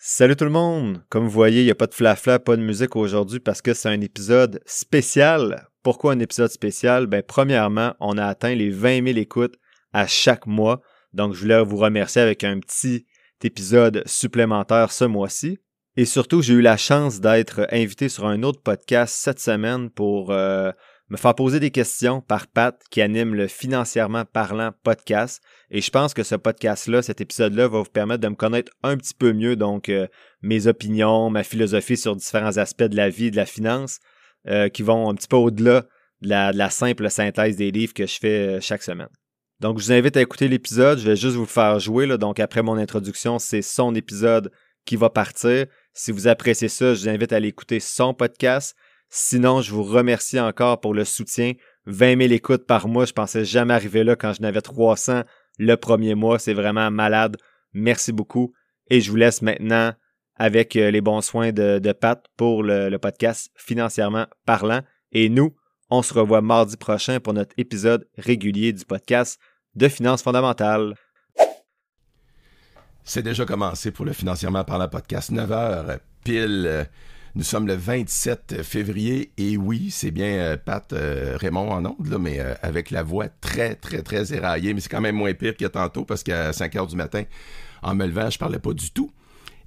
Salut tout le monde! Comme vous voyez, il n'y a pas de flafla, pas de musique aujourd'hui parce que c'est un épisode spécial. Pourquoi un épisode spécial? Ben, premièrement, on a atteint les 20 000 écoutes à chaque mois. Donc, je voulais vous remercier avec un petit épisode supplémentaire ce mois-ci. Et surtout, j'ai eu la chance d'être invité sur un autre podcast cette semaine pour euh, me faire poser des questions par Pat qui anime le Financièrement Parlant podcast. Et je pense que ce podcast-là, cet épisode-là, va vous permettre de me connaître un petit peu mieux, donc euh, mes opinions, ma philosophie sur différents aspects de la vie et de la finance, euh, qui vont un petit peu au-delà de la, simple synthèse des livres que je fais euh, chaque semaine. Donc, je vous invite à écouter l'épisode. Je vais juste vous faire jouer. Là. Donc, après mon introduction, c'est son épisode qui va partir. Si vous appréciez ça, je vous invite à l'écouter son podcast. Sinon, je vous remercie encore pour le soutien. 20 000 écoutes par mois, je pensais jamais arriver là quand je n'avais 300 le premier mois. C'est vraiment malade. Merci beaucoup. Et je vous laisse maintenant avec euh, les bons soins de, Pat pour le, le, podcast Financièrement parlant. Et nous, on se revoit mardi prochain pour notre épisode régulier du podcast de Finances fondamentales. C'est déjà commencé pour le Financièrement parlant podcast. 9 heures pile. Nous sommes le 27 février et oui, c'est bien euh, Pat euh, Raymond en ondes, là, mais euh, avec la voix très, très, très éraillée. Mais c'est quand même moins pire que tantôt parce qu'à 5 heures du matin, en me levant, je parlais pas du tout.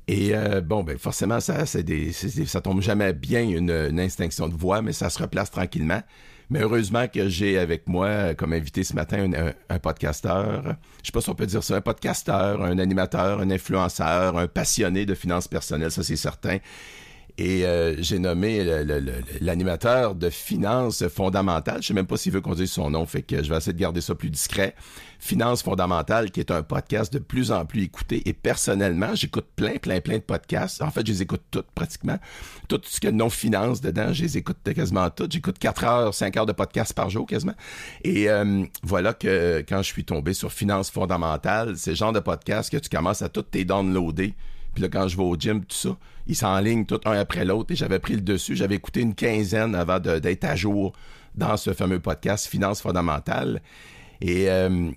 Et bon, ben forcément, ça, c'est des, ça tombe jamais bien une, une, instinction de voix, mais ça se replace tranquillement. Mais heureusement que j'ai avec moi comme invité ce matin un, un, podcasteur. Je sais pas si on peut dire ça, un podcasteur, un animateur, un influenceur, un passionné de finances personnelles, ça c'est certain. Et euh, j'ai nommé l'animateur de finances fondamentales. Je sais même pas s'il veut qu'on dise son nom, fait que je vais essayer de garder ça plus discret. Finances fondamentales, qui est un podcast de plus en plus écouté. Et personnellement, j'écoute plein, plein, plein de podcasts. En fait, je les écoute toutes pratiquement. Tout ce que non-finance dedans, je les écoute quasiment toutes. J'écoute 4 heures, 5 heures de podcasts par jour quasiment. Et euh, voilà que quand je suis tombé sur finances fondamentales, c'est le genre de podcast que tu commences à toutes tes downloader puis là, quand je vais au gym, tout ça, ils s'enlignent tout un après l'autre. Et j'avais pris le dessus. J'avais écouté une quinzaine avant d'être à jour dans ce fameux podcast Finances fondamentales. Et euh,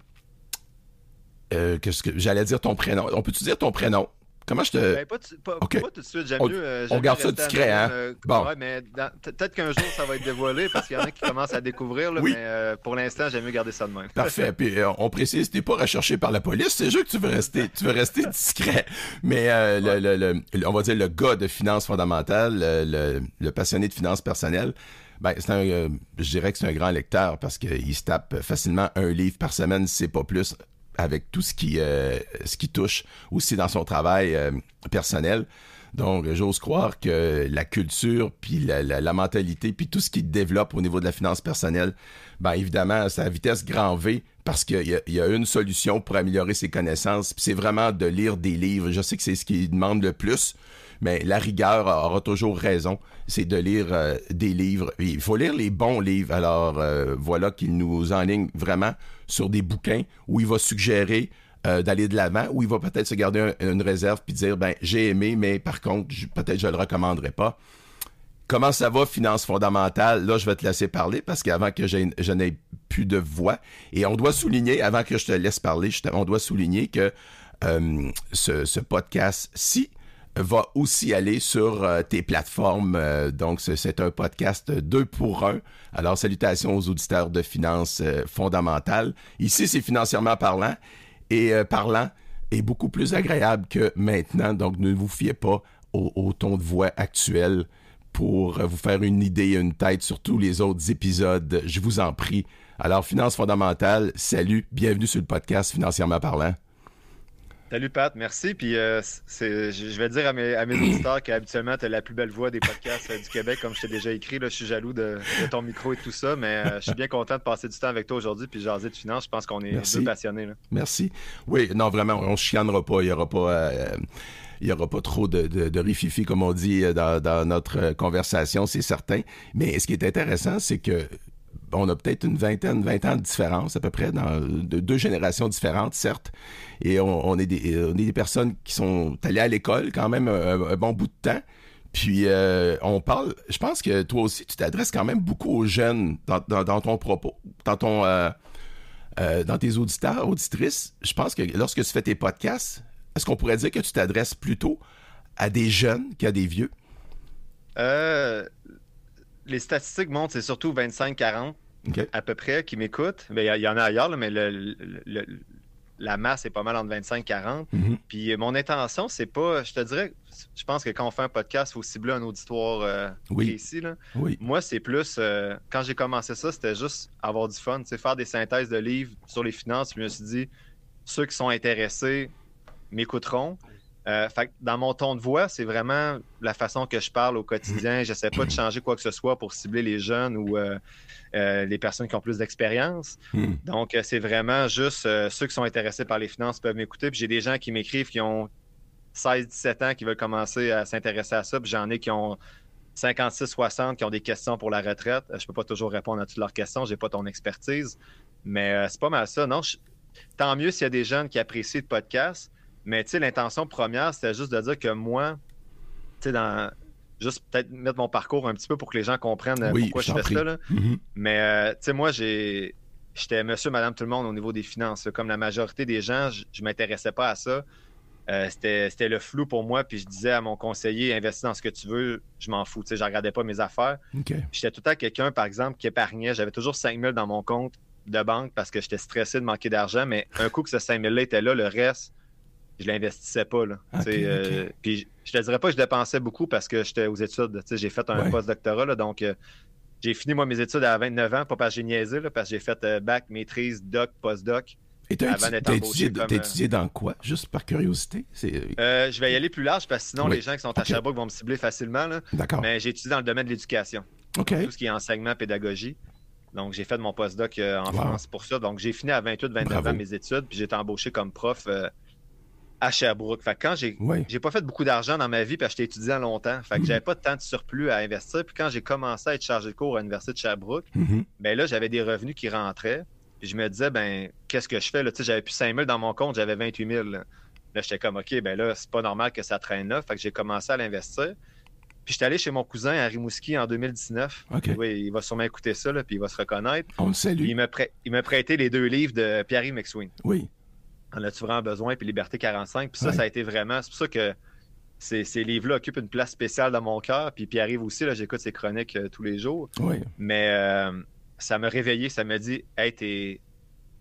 euh, que j'allais dire ton prénom? On peut-tu dire ton prénom? Comment je te. Ben, pas, tout de suite, j'aime mieux. Euh, on garde ça discret, hein? Euh, bon. Ouais, mais peut-être qu'un jour, ça va être dévoilé parce qu'il y en a qui commencent à découvrir, là, mais euh, pour l'instant, j'aime mieux garder ça de même. Parfait. Puis on précise, t'es pas recherché par la police, c'est juste que tu veux rester, tu veux rester discret. Mais le, le, le, on va dire le gars de finances fondamentales, le, passionné de finances personnelles, ben, c'est un, je dirais que c'est un grand lecteur parce qu'il se tape facilement un livre par semaine, si c'est pas plus, avec tout ce qui, euh, ce qui touche aussi dans son travail euh, personnel. Donc, j'ose croire que la culture, puis la, la, mentalité, puis tout ce qui développe au niveau de la finance personnelle, ben évidemment, c'est à vitesse grand V parce qu'il y, y, a une solution pour améliorer ses connaissances, puis c'est vraiment de lire des livres. Je sais que c'est ce qui demande le plus, mais la rigueur aura toujours raison. C'est de lire euh, des livres. Il faut lire les bons livres. Alors, voilà qu'il nous enligne vraiment sur des bouquins où il va suggérer euh, d'aller de l'avant, où il va peut-être se garder une réserve puis dire ben j'ai aimé, mais par contre, peut-être je le recommanderai pas. Comment ça va, finance fondamentale? Là, je vais te laisser parler parce qu'avant que je n'ai plus de voix, et on doit souligner, avant que je te laisse parler, on doit souligner que euh, ce, ce podcast-ci, va aussi aller sur euh, tes plateformes. Euh, donc, c'est un podcast deux pour un. Alors, salutations aux auditeurs de finances euh, fondamentales. Ici, c'est financièrement parlant et parlant est beaucoup plus agréable que maintenant. Donc, ne vous fiez pas au, au ton de voix actuel pour vous faire une idée, une tête sur tous les autres épisodes. Je vous en prie. Alors, Finances fondamentales, salut, bienvenue sur le podcast Financièrement parlant. Salut Pat, merci. Puis euh, je vais dire à mes, à mes auditeurs qu'habituellement, tu as la plus belle voix des podcasts euh, du Québec, comme je t'ai déjà écrit. Là, je suis jaloux de, ton micro et tout ça, mais euh, je suis bien content de passer du temps avec toi aujourd'hui puis jaser de finance. Je pense qu'on est deux passionnés. Merci. Oui, non, vraiment, on ne chiannera pas. Il n'y aura pas. il n'y aura pas trop de, de, rififi, comme on dit dans, dans notre conversation, c'est certain. Mais ce qui est intéressant, c'est que on a peut-être une vingtaine, vingt ans de différence à peu près, dans de deux générations différentes, certes. Et on, est, des, on est des personnes qui sont allées à l'école quand même un, bon bout de temps. Puis euh, on parle, je pense que toi aussi, tu t'adresses quand même beaucoup aux jeunes dans, ton propos, dans ton euh, euh, tes auditeurs, auditrices. Je pense que lorsque tu fais tes podcasts, est-ce qu'on pourrait dire que tu t'adresses plutôt à des jeunes qu'à des vieux? Les statistiques montrent, c'est surtout 25-40 À peu près qui m'écoutent. Mais Il y, y en a ailleurs, là, mais le, le- le- la masse est pas mal entre 25-40. Mhm. Puis euh, mon intention, c'est pas, je te dirais, je pense que quand on fait un podcast, il faut cibler un auditoire euh, Oui. précis. Là. Oui. Moi, c'est plus, euh, quand j'ai commencé ça, c'était juste avoir du fun, faire des synthèses de livres sur les finances. Puis je me suis dit, ceux qui sont intéressés m'écouteront. Euh, fait que dans mon ton de voix, c'est vraiment la façon que je parle au quotidien. Je sais pas de changer quoi que ce soit pour cibler les jeunes ou euh, euh, les personnes qui ont plus d'expérience. Hmm. Donc, c'est vraiment juste ceux qui sont intéressés par les finances peuvent m'écouter. Puis j'ai des gens qui m'écrivent qui ont 16-17 ans qui veulent commencer à s'intéresser à ça. Puis j'en ai qui ont 56-60 qui ont des questions pour la retraite. Je peux pas toujours répondre à toutes leurs questions. J'ai pas ton expertise. Mais c'est pas mal ça. Non, je- tant mieux s'il y a des jeunes qui apprécient le podcast. Mais tu sais, l'intention première, c'était juste de dire que moi, tu sais, dans juste peut-être mettre mon parcours un petit peu pour que les gens comprennent Oui, pourquoi je fais prie. ça. là. Mhm. Mais euh, tu sais, moi, j'ai. J'étais monsieur, madame, tout le monde au niveau des finances. Comme la majorité des gens, je, je m'intéressais pas à ça. Euh, c'était c'était le flou pour moi. Puis je disais à mon conseiller, investis dans ce que tu veux, je m'en fous. Tu sais, je regardais pas mes affaires. J'étais tout le temps quelqu'un, par exemple, qui épargnait. J'avais toujours 5 000 dans mon compte de banque parce que j'étais stressé de manquer d'argent. Mais un coup que ce 5 000-là était là, le reste, je l'investissais pas. Là. Tu Ok, sais, euh. Puis je te dirais pas que je dépensais beaucoup parce que j'étais aux études. J'ai fait un Ouais. post-doctorat. là, Donc, euh, j'ai fini moi mes études à 29 ans, pas parce que j'ai niaisé, là, parce que j'ai fait euh, bac, maîtrise, doc, post-doc. Et t'as Avant étu- d'être t'as embauché étudié, comme, étudié dans quoi? Juste par curiosité? Je vais y aller plus large parce que sinon, Oui. les gens qui sont à Ok. Sherbrooke vont me cibler facilement. D'accord. Mais j'ai étudié dans le domaine de l'éducation. OK. tout ce qui est enseignement, pédagogie. Donc, j'ai fait mon postdoc en Wow. France pour ça. Donc, j'ai fini à 28-29 Bravo. ans mes études, puis j'ai été embauché comme prof à Sherbrooke. Fait que quand j'ai Oui. j'ai pas fait beaucoup d'argent dans ma vie, parce que j'étais étudiant longtemps. Fait que j'avais pas de temps de surplus à investir. Puis quand j'ai commencé à être chargé de cours à l'Université de Sherbrooke, Mhm. ben là, j'avais des revenus qui rentraient. Puis je me disais, ben, qu'est-ce que je fais? Là? Tu sais, j'avais plus 5 000 dans mon compte, j'avais 28 000. Là, Là, j'étais comme, OK, ben là, c'est pas normal que ça traîne là. Fait que j'ai commencé à l'investir. Puis j'étais allé chez mon cousin à Rimouski en 2019. OK. Oui, il va sûrement écouter ça, là, puis il va se reconnaître. On le prêt- il m'a prêté les deux livres de Pierre-Yves McSween. Oui. En as-tu vraiment besoin? Puis Liberté 45. Puis ça, Ouais. ça a été vraiment. C'est pour ça que ces, ces livres-là occupent une place spéciale dans mon cœur. Puis Pierre-Yves aussi, là, j'écoute ses chroniques euh, tous les jours. Oui. Mais euh, ça m'a réveillé, ça m'a dit Hey, t'es,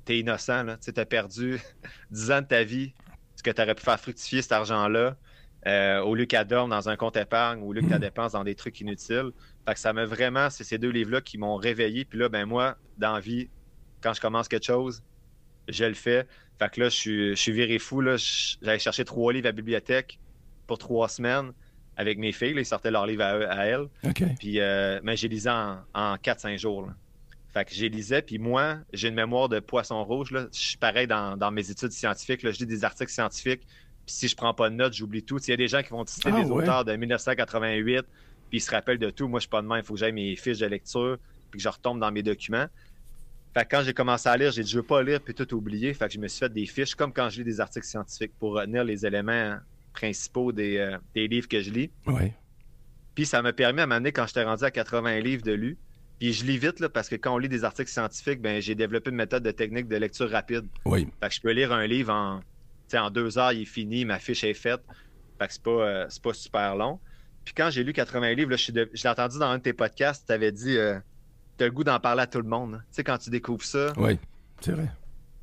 t'es innocent, là. Tu sais, t'as perdu 10 ans de ta vie, ce que t'aurais pu faire fructifier cet argent-là, euh, au lieu qu'elle dorme dans un compte épargne, au lieu que tu Mhm. dépenses dans des trucs inutiles. Fait que ça m'a vraiment, c'est ces deux livres-là qui m'ont réveillé. Puis là, ben moi, dans la vie, quand je commence quelque chose, je le fais. Fait que là, je suis, je suis viré fou. J'allais chercher trois livres à la bibliothèque pour trois semaines avec mes filles. là. Ils sortaient leurs livres à, eux- à elles. OK. Puis, euh, mais j'ai lisé en, en 4-5 jours. là. Fait que j'ai lisais, puis moi, j'ai une mémoire de poisson rouge. Là. Je suis pareil dans, dans mes études scientifiques. Là. Je lis des articles scientifiques, puis si je prends pas de notes, j'oublie tout. Il y a des gens qui vont citer Ah, des ouais. auteurs de 1988, puis ils se rappellent de tout. Moi, je suis pas de même. Il faut que j'aille mes fiches de lecture, puis que je retombe dans mes documents. Fait que quand j'ai commencé à lire, j'ai dit je veux pas lire puis tout oublier. Fait que je me suis fait des fiches comme quand je lis des articles scientifiques pour retenir les éléments principaux des, euh, des livres que je lis. Oui. Puis ça m'a permis à m'amener quand j'étais rendu à 80 livres de lus. Puis je lis vite là, parce que quand on lit des articles scientifiques, ben j'ai développé une méthode de technique de lecture rapide. Oui. Fait que je peux lire un livre en, en deux heures, il est fini, ma fiche est faite. Fait que c'est pas, euh, c'est pas super long. Puis quand j'ai lu 80 livres, là, je l'ai entendu dans un de tes podcasts, tu avais dit euh, t'as le goût d'en parler à tout le monde. Tu sais, quand tu découvres ça, Oui. C'est vrai.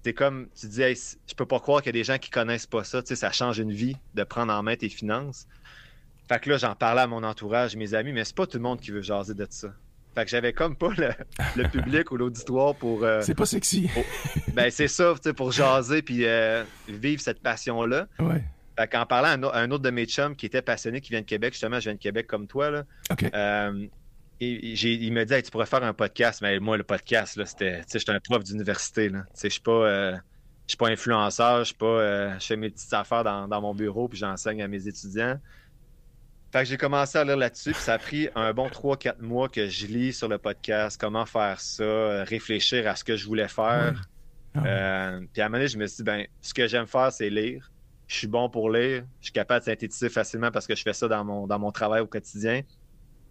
c'est comme tu dis hey, je peux pas croire qu'il y a des gens qui connaissent pas ça, tu sais, ça change une vie de prendre en main tes finances. Fait que là, j'en parlais à mon entourage, mes amis, mais c'est pas tout le monde qui veut jaser de ça. Fait que j'avais comme pas le, le public ou l'auditoire pour euh, C'est pas sexy. ben c'est ça, tu sais, pour jaser puis euh, vivre cette passion-là. Oui. Fait qu'en parlant à un, au- à un autre de mes chums qui était passionné, qui vient de Québec, justement, je viens de Québec comme toi, là, OK. euh, et- il me dit Hey, tu pourrais faire un podcast, mais moi le podcast là, c'était, tu sais, j'étais un prof d'université là, tu sais, je suis pas, euh, je suis pas influenceur, je suis pas, euh, je fais mes petites affaires dans, dans mon bureau puis j'enseigne à mes étudiants. Fait que j'ai commencé à lire là-dessus, puis ça a pris un bon 3-4 mois que je lis sur le podcast, comment faire ça, réfléchir à ce que je voulais faire. Ah. Euh, puis à un moment donné, je me suis dit, ben, ce que j'aime faire, c'est lire. Je suis bon pour lire. Je suis capable de synthétiser facilement parce que je fais ça dans mon, dans mon travail au quotidien.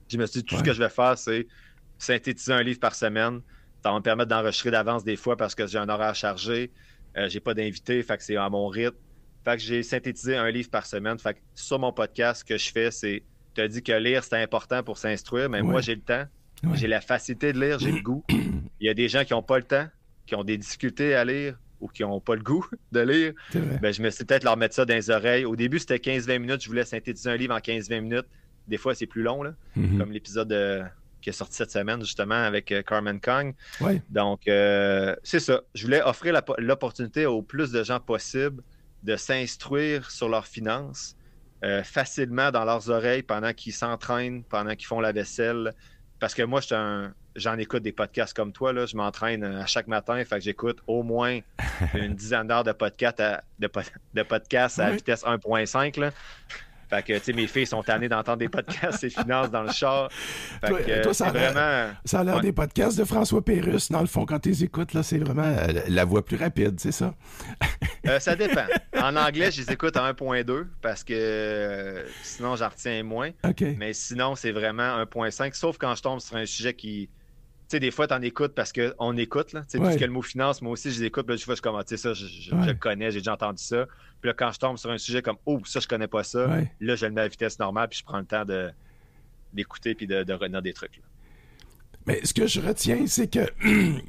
Je me suis dit, tout ce que je vais faire, c'est synthétiser un livre par semaine. Ça va me permettre d'enregistrer d'avance des fois parce que j'ai un horaire chargé. Euh, j'ai pas d'invité, fait que c'est à mon rythme. Fait que j'ai synthétisé un livre par semaine. Fait que sur mon podcast, ce que je fais, c'est tu as dit que lire, c'est important pour s'instruire, mais moi, j'ai le temps. J'ai la facilité de lire, j'ai le goût. Il y a des gens qui n'ont pas le temps, qui ont des difficultés à lire ou qui n'ont pas le goût de lire. Ben, je me suis peut-être leur mettre ça dans les oreilles. Au début, c'était 15-20 minutes. Je voulais synthétiser un livre en 15-20 minutes. Des fois, c'est plus long, là, mm-hmm. comme l'épisode euh, qui est sorti cette semaine, justement, avec euh, Carmen Kong. Donc, euh, c'est ça. Je voulais offrir l'opportunité au plus de gens possible de s'instruire sur leurs finances facilement dans leurs oreilles pendant qu'ils s'entraînent, pendant qu'ils font la vaisselle. Parce que moi, j'en écoute des podcasts comme toi. Là. Je m'entraîne à chaque matin. Fait que j'écoute au moins une dizaine d'heures de podcast à, de, de podcast à vitesse 1.5. Fait que, tu sais, mes filles sont tannées d'entendre des podcasts et finances dans le char. Fait toi, ça, a vraiment... ça a l'air des podcasts de François Pérus. Dans le fond, quand tu les écoutes, là, c'est vraiment euh, la voix plus rapide, c'est ça? Euh, ça dépend. En anglais, je les écoute à 1.2 parce que euh, sinon, j'en retiens moins. Mais sinon, c'est vraiment 1.5, sauf quand je tombe sur un sujet qui tu sais, des fois, tu en écoutes parce qu'on écoute, là. Tu sais, ouais. le mot finance, moi aussi, je l'écoute, puis je fais comme, tu sais, ça, je, le connais, j'ai déjà entendu ça. Puis là, quand je tombe sur un sujet comme, oh, ça, je connais pas ça, là, je le mets à vitesse normale, puis je prends le temps de, d'écouter, puis de, de retenir des trucs, Mais ce que je retiens, c'est que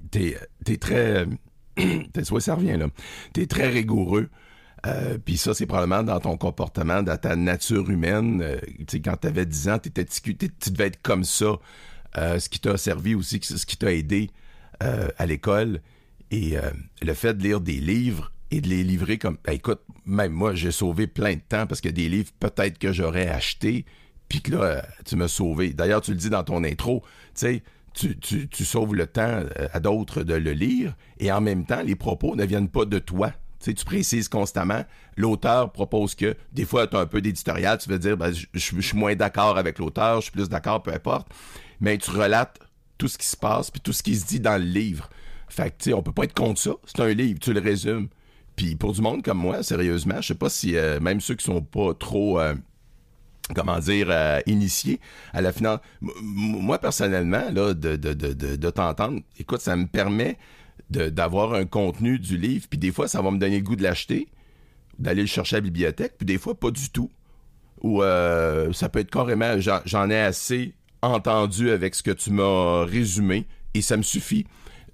t'es, es très, t'es, soit ça revient, là. T'es très rigoureux. Euh, puis ça, c'est probablement dans ton comportement, dans ta nature humaine. Euh, tu sais, quand t'avais 10 ans, t'étais, tu devais être comme ça. Euh, ce qui t'a servi aussi, ce qui t'a aidé euh, à l'école. Et le fait de lire des livres et de les livrer comme... Ben, écoute, même moi, j'ai sauvé plein de temps parce que des livres peut-être que j'aurais acheté, puis que là, tu m'as sauvé. D'ailleurs, tu le dis dans ton intro, tu sais, tu, tu, tu, sauves le temps à d'autres de le lire, et en même temps, les propos ne viennent pas de toi. Tu, sais, tu précises constamment. L'auteur propose que, des fois, tu as un peu d'éditorial, tu veux dire, ben, je, je suis moins d'accord avec l'auteur, je suis plus d'accord, peu importe mais tu relates tout ce qui se passe puis tout ce qui se dit dans le livre. Fait que, tu sais, on peut pas être contre ça. C'est un livre, tu le résumes. Puis pour du monde comme moi, sérieusement, je sais pas si euh, même ceux qui sont pas trop euh, comment dire euh, initiés à la finance. Moi personnellement, là, de, de, de, de, t'entendre, écoute, ça me permet d'avoir un contenu du livre, puis des fois, ça va me donner le goût de l'acheter, d'aller le chercher à la bibliothèque, puis des fois, pas du tout. Ou ça peut être carrément, j'en ai assez entendu avec ce que tu m'as résumé et ça me suffit.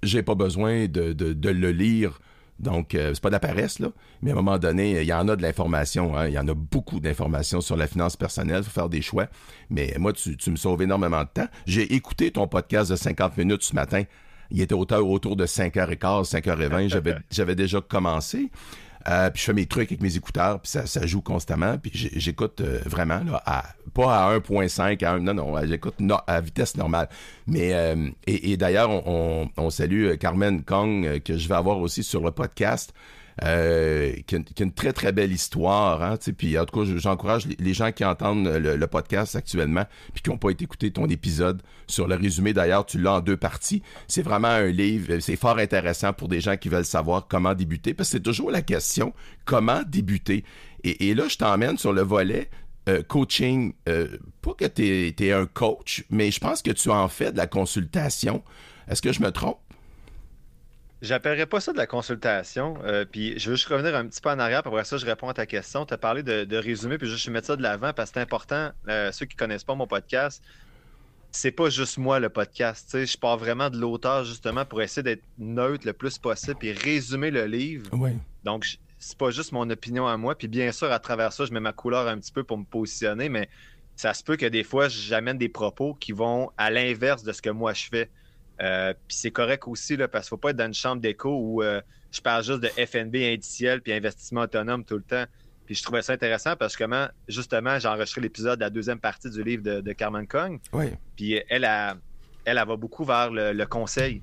J'ai pas besoin de, de, le lire. Donc, euh, c'est pas de la paresse, là. Mais à un moment donné, il y en a de l'information. Hein. Il y en a beaucoup d'informations sur la finance personnelle. faut faire des choix. Mais moi, tu, tu me sauves énormément de temps. J'ai écouté ton podcast de 50 minutes ce matin. Il était autour, autour de 5h15, 5h20. J'avais, j'avais déjà commencé. Euh, puis je fais mes trucs avec mes écouteurs, puis ça, joue constamment. Puis j'écoute euh, vraiment, là, à, pas à 1.5, à 1, non, non, j'écoute à vitesse normale. Mais, euh, et, d'ailleurs, on, on, salue Carmen Kong, que je vais avoir aussi sur le podcast. Euh, qui, a, une très très belle histoire. Hein, puis en tout cas, j'encourage les, gens qui entendent le, podcast actuellement, puis qui n'ont pas été écouter ton épisode sur le résumé. D'ailleurs, tu l'as en deux parties. C'est vraiment un livre, c'est fort intéressant pour des gens qui veulent savoir comment débuter, parce que c'est toujours la question comment débuter? Et, là, je t'emmène sur le volet euh, coaching, euh, pas que tu es, un coach, mais je pense que tu en fais de la consultation. Est-ce que je me trompe? J'appellerais pas ça de la consultation. Euh, puis je veux juste revenir un petit peu en arrière, puis après ça, je réponds à ta question. Tu as parlé de, de, résumé, puis je vais mettre ça de l'avant parce que c'est important. Euh, ceux qui connaissent pas mon podcast, c'est pas juste moi le podcast. Je pars vraiment de l'auteur justement pour essayer d'être neutre le plus possible et résumer le livre. Oui. Donc, c'est pas juste mon opinion à moi. Puis bien sûr, à travers ça, je mets ma couleur un petit peu pour me positionner, mais ça se peut que des fois, j'amène des propos qui vont à l'inverse de ce que moi je fais. Euh, puis c'est correct aussi, là, parce qu'il ne faut pas être dans une chambre d'écho où euh, je parle juste de FNB indiciel puis investissement autonome tout le temps. Puis je trouvais ça intéressant parce que comment, justement, j'ai enregistré l'épisode de la deuxième partie du livre de, Carmen Kong. Oui. Puis elle, a, elle, va beaucoup vers le, conseil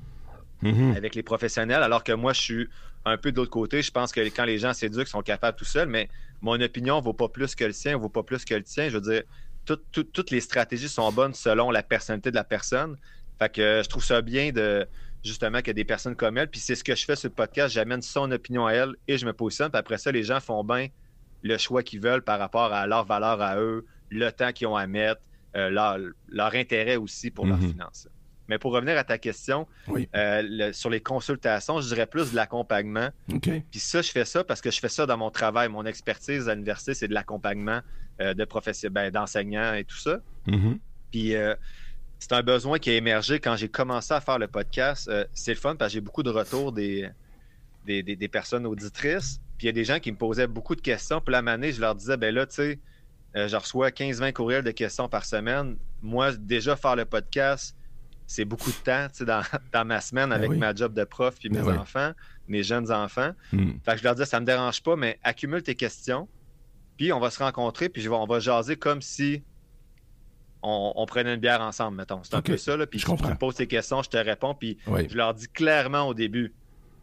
mm-hmm. avec les professionnels, alors que moi, je suis un peu de l'autre côté. Je pense que quand les gens s'éduquent, ils sont capables tout seuls, mais mon opinion ne vaut pas plus que le sien, ne vaut pas plus que le tien. Je veux dire, toutes les stratégies sont bonnes selon la personnalité de la personne. Fait que euh, je trouve ça bien de justement a des personnes comme elle. Puis c'est ce que je fais sur le podcast. J'amène son opinion à elle et je me positionne. Puis après ça, les gens font bien le choix qu'ils veulent par rapport à leur valeur à eux, le temps qu'ils ont à mettre, euh, leur, intérêt aussi pour leurs mhm. finances. Mais pour revenir à ta question, euh, sur les consultations, je dirais plus de l'accompagnement. Puis ça, je fais ça parce que je fais ça dans mon travail. Mon expertise à l'université, c'est de l'accompagnement euh, de professeurs, ben, d'enseignants et tout ça. Mm-hmm. Puis euh, c'est un besoin qui a émergé quand j'ai commencé à faire le podcast. c'est le fun parce que j'ai beaucoup de retours des, des, personnes auditrices. Puis il y a des gens qui me posaient beaucoup de questions. Puis la année, je leur disais, ben là, tu sais, je reçois 15-20 courriels de questions par semaine. Moi, déjà faire le podcast, c'est beaucoup de temps dans, dans ma semaine ben avec ma job de prof puis ben mes enfants, mes jeunes enfants. Hmm. Fait que je leur dis, ça me dérange pas, mais accumule tes questions, puis on va se rencontrer, puis on va jaser comme si on, prenait une bière ensemble, mettons. C'est un peu ça, là. Puis je tu me poses tes questions, je te réponds, puis je leur dis clairement au début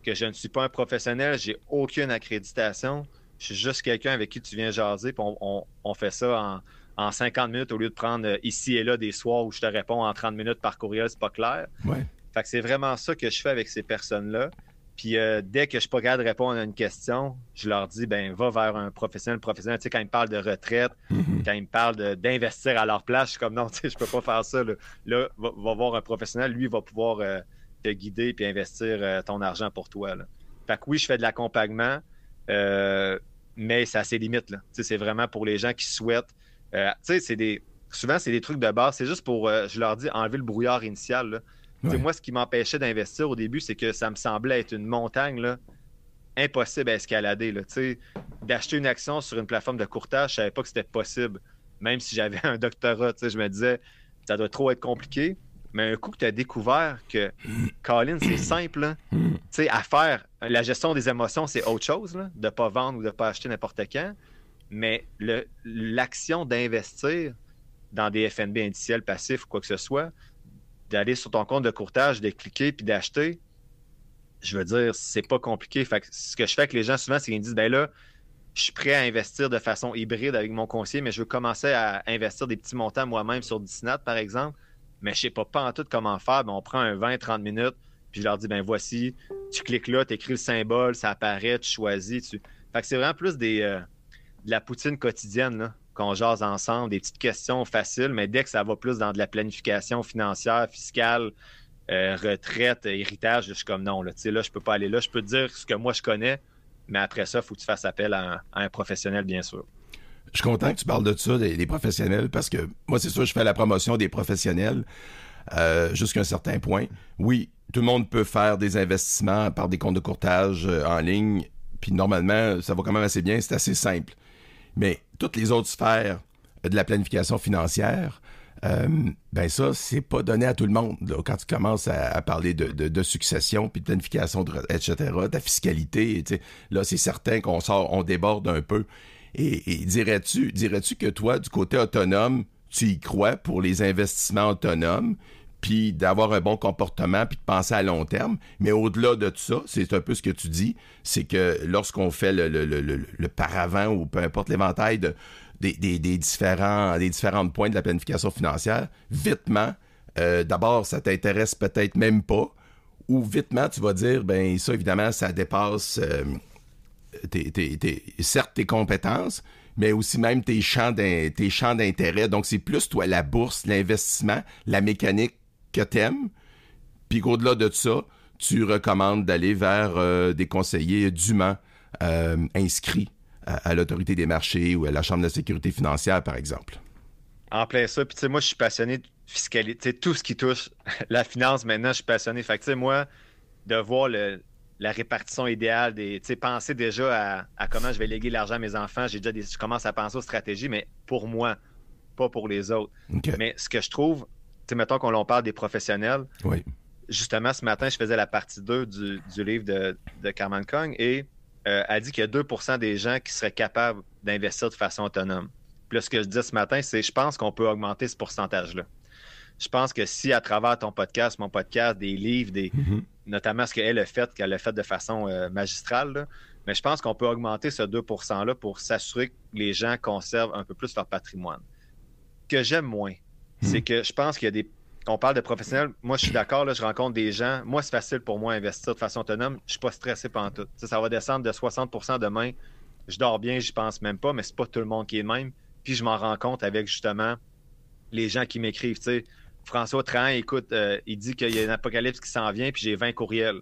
que je ne suis pas un professionnel, j'ai aucune accréditation, je suis juste quelqu'un avec qui tu viens jaser, puis on fait ça en en 50 minutes au lieu de prendre euh, ici et là des soirs où je te réponds en 30 minutes par courriel, c'est pas clair. Ouais. Fait que c'est vraiment ça que je fais avec ces personnes-là. Puis euh, dès que je suis pas capable de répondre à une question, je leur dis ben va vers un professionnel, professionnel. Tu sais, quand ils me parlent de retraite, mm-hmm. quand ils me parlent d'investir à leur place, je suis comme non, tu sais, je peux pas faire ça. Là, va, voir un professionnel, lui va pouvoir euh, te guider puis investir ton argent pour toi. Là. Fait que oui, je fais de l'accompagnement, mais ça a ses limites. Tu sais, c'est vraiment pour les gens qui souhaitent euh, tu sais, c'est des. Souvent, c'est des trucs de base. C'est juste pour, euh, je leur dis, enlever le brouillard initial. Moi, ce qui m'empêchait d'investir au début, c'est que ça me semblait être une montagne là, impossible à escalader. D'acheter une action sur une plateforme de courtage, je savais pas que c'était possible. Même si j'avais un doctorat, je me disais, ça doit trop être compliqué. Mais un coup que tu as découvert que, Colin, c'est simple, à faire. La gestion des émotions, c'est autre chose, là, de ne pas vendre ou de ne pas acheter n'importe quand. Mais l'action d'investir dans des FNB indiciels passifs ou quoi que ce soit, d'aller sur ton compte de courtage, de cliquer puis d'acheter, je veux dire, c'est pas compliqué. Ce que je fais avec les gens souvent, c'est qu'ils me disent ben là, je suis prêt à investir de façon hybride avec mon conseiller, mais je veux commencer à investir des petits montants moi-même sur Disney, par exemple. Mais je sais pas, pas en tout comment faire. Ben, on prend un 20-30 minutes, puis je leur dis ben voici, tu cliques là, tu écris le symbole, ça apparaît, tu choisis. Fait que c'est vraiment plus des. Euh, de la poutine quotidienne, qu'on jase ensemble, des petites questions faciles, mais dès que ça va plus dans de la planification financière, fiscale, euh, retraite, héritage, je suis comme non, là, là, je peux pas aller là. Je peux te dire ce que moi je connais, mais après ça, il faut que tu fasses appel à un, professionnel, bien sûr. Je suis content que tu parles de ça, des, professionnels, parce que moi, c'est sûr, je fais la promotion des professionnels euh, jusqu'à un certain point. Oui, tout le monde peut faire des investissements par des comptes de courtage euh, en ligne, puis normalement, ça va quand même assez bien, c'est assez simple. Mais toutes les autres sphères de la planification financière, euh, ben ça, c'est pas donné à tout le monde. Quand tu commences à, parler de, succession, puis de planification, de, etc., ta fiscalité, là, c'est certain qu'on sort, on déborde un peu. Et, dirais-tu, dirais-tu que toi, du côté autonome, tu y crois pour les investissements autonomes, puis d'avoir un bon comportement, puis de penser à long terme. Mais au-delà de ça, c'est un peu ce que tu dis, c'est que lorsqu'on fait le, le, le, le, paravent ou peu importe l'éventail de, des, des, des, différents, des points de la planification financière, vitement, euh, d'abord, ça t'intéresse peut-être même pas, ou vitement, tu vas dire, ben ça, évidemment, ça dépasse euh, tes, tes, tes, certes tes compétences, mais aussi même tes champs d'intérêt. Donc, c'est plus, toi, la bourse, l'investissement, la mécanique que t'aimes, puis qu'au-delà de ça, tu recommandes d'aller vers euh, des conseillers dûment euh, inscrits à, l'autorité des marchés ou à la Chambre de la sécurité financière, par exemple. En plein ça. Puis, tu sais, moi, je suis passionné de fiscalité. Tout ce qui touche la finance, maintenant, je suis passionné. Fait que, tu sais, moi, de voir la répartition idéale, des, tu sais, penser déjà à, comment je vais léguer l'argent à mes enfants. J'ai déjà des, je commence à penser aux stratégies, mais pour moi, pas pour les autres. Mais ce que je trouve mettons qu'on l'on parle des professionnels. Oui. Justement, ce matin, je faisais la partie 2 du, livre de, de Carmen Kong et euh, elle dit qu'il y a 2% des gens qui seraient capables d'investir de façon autonome. Puis là, ce que je dis ce matin, c'est je pense qu'on peut augmenter ce pourcentage-là. Je pense que si à travers ton podcast, mon podcast, des livres, des, mm-hmm. notamment ce qu'elle a fait, qu'elle a fait de façon euh, magistrale, mais je pense qu'on peut augmenter ce 2 %-là pour s'assurer que les gens conservent un peu plus leur patrimoine. Que j'aime moins, c'est hmm. que je pense qu'il y a des. On parle de professionnels. Moi, je suis d'accord, là, je rencontre des gens. Moi, c'est facile pour moi d'investir de façon autonome. Je suis pas stressé pendant tout. ça va descendre de 60% demain. Je dors bien, j'y pense même pas, mais c'est pas tout le monde qui est le même. Puis je m'en rends compte avec justement les gens qui m'écrivent. François Trahan, écoute, euh, il dit qu'il y a un apocalypse qui s'en vient, puis j'ai 20 courriels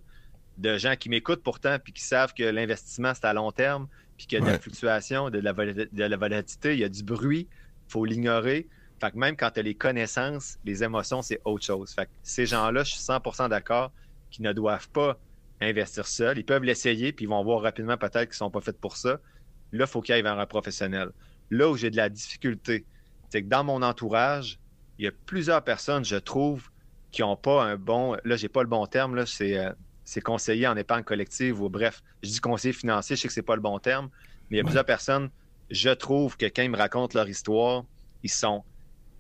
de gens qui m'écoutent pourtant, puis qui savent que l'investissement, c'est à long terme, puis qu'il y a de la fluctuation, de la, de la volatilité, il y a du bruit, il faut l'ignorer. Fait que même quand tu as les connaissances, les émotions, c'est autre chose. Fait que ces gens-là, je suis 100% d'accord qu'ils ne doivent pas investir seuls. Ils peuvent l'essayer, puis ils vont voir rapidement peut-être qu'ils ne sont pas faits pour ça. Là, il faut qu'ils aillent vers un professionnel. Là où j'ai de la difficulté, c'est que dans mon entourage, il y a plusieurs personnes, je trouve, qui n'ont pas un bon. Là, j'ai pas le bon terme, là, c'est, euh, c'est conseiller en épargne collective ou bref, je dis conseiller financier, je sais que c'est pas le bon terme, mais il y a plusieurs personnes, je trouve que quand ils me racontent leur histoire, ils sont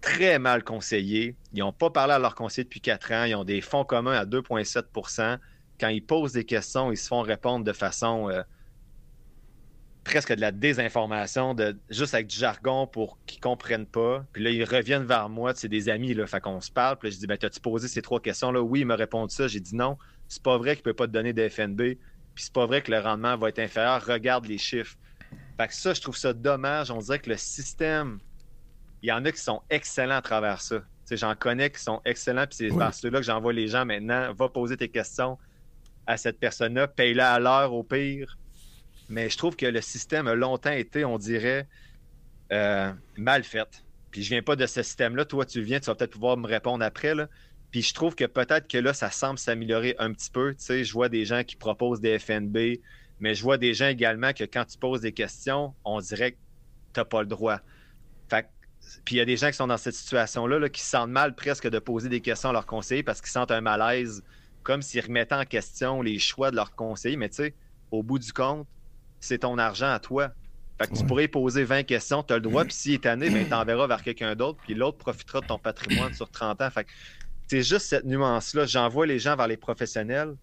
très mal conseillés. Ils n'ont pas parlé à leur conseiller depuis quatre ans. Ils ont des fonds communs à 2,7% Quand ils posent des questions, ils se font répondre de façon euh, presque de la désinformation, de, juste avec du jargon pour qu'ils comprennent pas. Puis là, ils reviennent vers moi, c'est des amis, là, fait qu'on se parle. Puis là, je dis, ben, t'as-tu posé ces trois questions-là? Oui, ils me répondent ça. J'ai dit non, c'est pas vrai qu'il peut pas te donner de FNB. Puis c'est pas vrai que le rendement va être inférieur. Regarde les chiffres. Fait que ça, je trouve ça dommage. On dirait que le système il y en a qui sont excellents à travers ça. J'en connais qui sont excellents, puis c'est par ceux-là que j'envoie les gens maintenant. Va poser tes questions à cette personne-là, paye-la à l'heure au pire. Mais je trouve que le système a longtemps été, on dirait, euh, mal fait. Puis je viens pas de ce système-là. Toi, tu viens, tu vas peut-être pouvoir me répondre après. Là. Puis je trouve que peut-être que là, ça semble s'améliorer un petit peu. Tu sais, je vois des gens qui proposent des FNB, mais je vois des gens également que quand tu poses des questions, on dirait que tu n'as pas le droit. Puis il y a des gens qui sont dans cette situation-là, qui se sentent mal presque de poser des questions à leurs conseillers parce qu'ils sentent un malaise, comme s'ils remettaient en question les choix de leurs conseillers. Mais tu sais, au bout du compte, c'est ton argent à toi. Fait que tu pourrais poser 20 questions, tu as le droit, puis s'il est tanné, ben, t'enverras vers quelqu'un d'autre, puis l'autre profitera de ton patrimoine sur 30 ans. Fait que c'est juste cette nuance-là. J'envoie les gens vers les professionnels